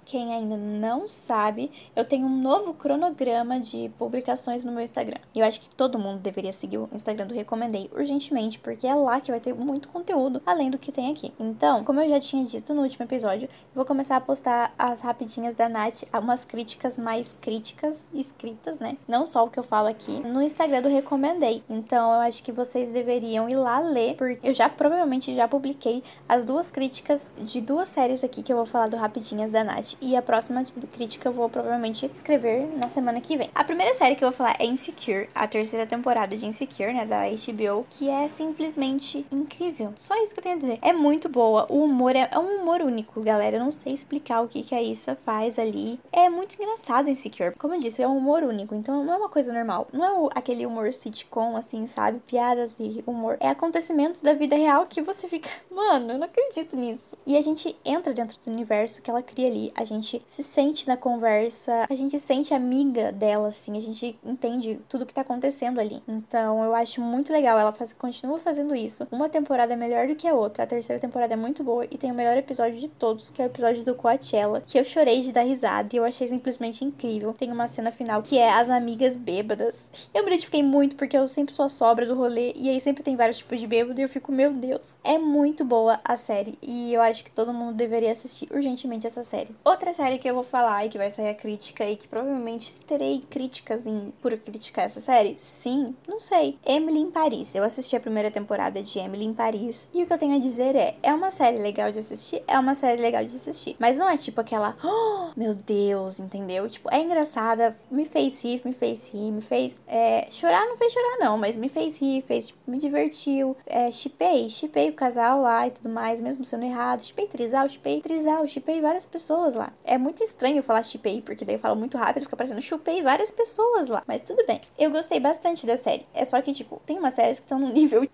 Speaker 1: Quem ainda não sabe, eu tenho um novo cronograma de publicações no meu Instagram. E eu acho que todo mundo deveria seguir o Instagram do Recomendei urgentemente, porque é lá que vai ter muito conteúdo além do que tem aqui. Então, como eu já tinha dito no último episódio, vou começar a postar as rapidinhas da Nath, umas críticas mais críticas escritas, né? Não só o que eu falo aqui, no Instagram do Recomendei. Então, eu acho que vocês deveriam ir lá ler, porque eu já provavelmente já publiquei as duas críticas de duas séries aqui que eu vou falar do rapidinho bonitinhas da Nath. E a próxima crítica eu vou provavelmente escrever na semana que vem. A primeira série que eu vou falar é Insecure, a terceira temporada de Insecure, né, da HBO, que é simplesmente incrível. Só isso que eu tenho a dizer. É muito boa. O humor é, é um humor único, galera. Eu não sei explicar o que, que a Issa faz ali. É muito engraçado Insecure. Como eu disse, é um humor único. Então não é uma coisa normal. Não é o, aquele humor sitcom, assim, sabe? Piadas e humor. É acontecimentos da vida real que você fica, mano, eu não acredito nisso. E a gente entra dentro do universo que ela cria ali. A gente se sente na conversa, a gente sente amiga dela, assim, a gente entende tudo que tá acontecendo ali. Então eu acho muito legal. Ela faz, continua fazendo isso. Uma temporada é melhor do que a outra. A terceira temporada é muito boa e tem o melhor episódio de todos, que é o episódio do Coachella, que eu chorei de dar risada e eu achei simplesmente incrível. Tem uma cena final que é as amigas bêbadas. Eu me identifiquei muito porque eu sempre sou a sobra do rolê e aí sempre tem vários tipos de bêbado e eu fico, meu Deus. É muito boa a série e eu acho que todo mundo deveria assistir urgentemente essa série. Outra série que eu vou falar e que vai sair a crítica e que provavelmente terei críticas em, por criticar essa série? Sim, não sei. Emily em Paris. Eu assisti a primeira temporada de Emily em Paris e o que eu tenho a dizer é: é uma série legal de assistir? É uma série legal de assistir. Mas não é tipo aquela, oh, meu Deus, entendeu? Tipo, é engraçada, me fez rir, me fez rir, me fez é, chorar, não fez chorar não, mas me fez rir, fez, tipo, me divertiu. É, chipei, chipei o casal lá e tudo mais, mesmo sendo errado. Chipei trisal, chipei trisal, chipei várias pessoas lá. É muito estranho falar chipei, porque daí eu falo muito rápido, fica parecendo chupei várias pessoas lá. Mas tudo bem. Eu gostei bastante da série. É só que, tipo, tem umas séries que estão num nível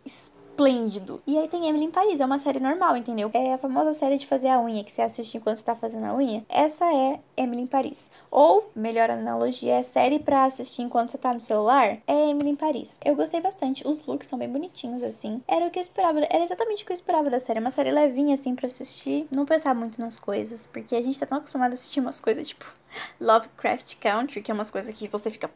Speaker 1: esplêndido. E aí tem Emily em Paris, é uma série normal, entendeu? É a famosa série de fazer a unha, que você assiste enquanto tá fazendo a unha. Essa é Emily em Paris. Ou, melhor analogia, é série pra assistir enquanto você tá no celular, é Emily em Paris. Eu gostei bastante, os looks são bem bonitinhos, assim. Era o que eu esperava, era exatamente o que eu esperava da série. Uma série levinha, assim, pra assistir. Não pensar muito nas coisas, porque a gente tá tão acostumado a assistir umas coisas, tipo, Lovecraft Country, que é umas coisas que você fica...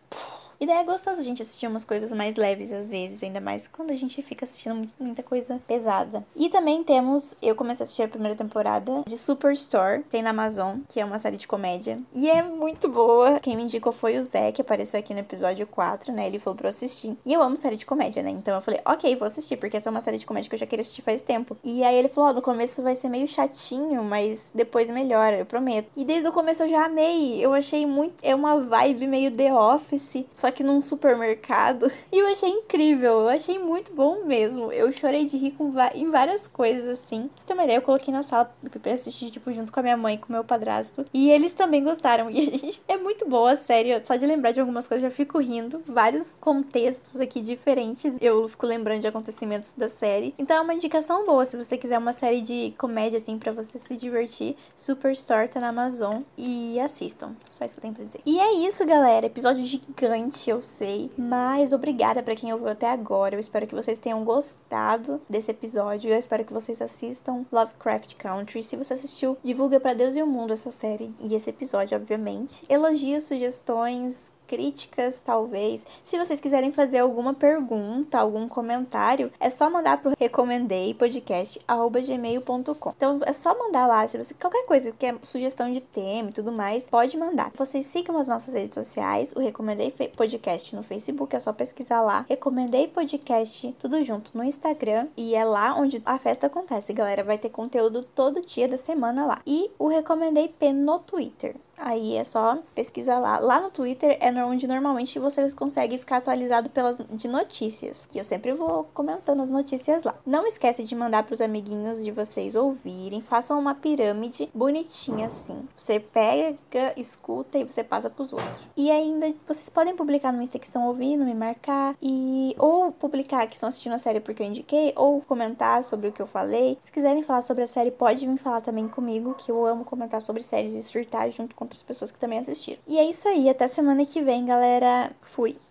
Speaker 1: E daí é gostoso a gente assistir umas coisas mais leves às vezes, ainda mais quando a gente fica assistindo muita coisa pesada. E também temos, eu comecei a assistir a primeira temporada de Superstore, tem na Amazon, que é uma série de comédia. E é muito boa. Quem me indicou foi o Zé, que apareceu aqui no episódio 4, né? Ele falou pra eu assistir. E eu amo série de comédia, né? Então eu falei, ok, vou assistir, porque essa é uma série de comédia que eu já queria assistir faz tempo. E aí ele falou, oh, no começo vai ser meio chatinho, mas depois melhora, eu prometo. E desde o começo eu já amei. Eu achei muito. É uma vibe meio The Office, só que num supermercado. E eu achei incrível, eu achei muito bom mesmo. Eu chorei de rir com em várias coisas, assim. Pra você ter uma ideia, eu coloquei na sala pra assistir, tipo, junto com a minha mãe com o meu padrasto. E eles também gostaram. E a gente... é muito boa, sério. Só de lembrar de algumas coisas eu já fico rindo. Vários contextos aqui diferentes. Eu fico lembrando de acontecimentos da série. Então é uma indicação boa se você quiser uma série de comédia, assim, para você se divertir. Superstore tá na Amazon. E assistam. Só isso que eu tenho pra dizer. E é isso, galera. Episódio gigante eu sei, mas obrigada para quem ouviu até agora. Eu espero que vocês tenham gostado desse episódio. Eu espero que vocês assistam Lovecraft Country. Se você assistiu, divulga para Deus e o mundo essa série e esse episódio, obviamente. Elogios, sugestões, críticas, talvez. Se vocês quiserem fazer alguma pergunta, algum comentário, é só mandar pro recomendeipodcast@gmail.com. Então é só mandar lá, se você qualquer coisa, que é sugestão de tema e tudo mais, pode mandar. Vocês sigam as nossas redes sociais, o Recomendei Podcast no Facebook, é só pesquisar lá. Recomendei Podcast tudo junto no Instagram e é lá onde a festa acontece, galera. Vai ter conteúdo todo dia da semana lá. E o Recomendei P no Twitter. Aí é só pesquisar lá. Lá no Twitter é onde normalmente vocês conseguem ficar atualizado pelas de notícias, que eu sempre vou comentando as notícias lá. Não esquece de mandar para os amiguinhos de vocês ouvirem, façam uma pirâmide bonitinha assim. Você pega, escuta e você passa para os outros. E ainda vocês podem publicar no Insta que estão ouvindo, me marcar e ou publicar que estão assistindo a série porque eu indiquei, ou comentar sobre o que eu falei. Se quiserem falar sobre a série, pode vir falar também comigo, que eu amo comentar sobre séries e surtar junto com outras pessoas que também assistiram. E é isso aí, até semana que vem, galera. Fui.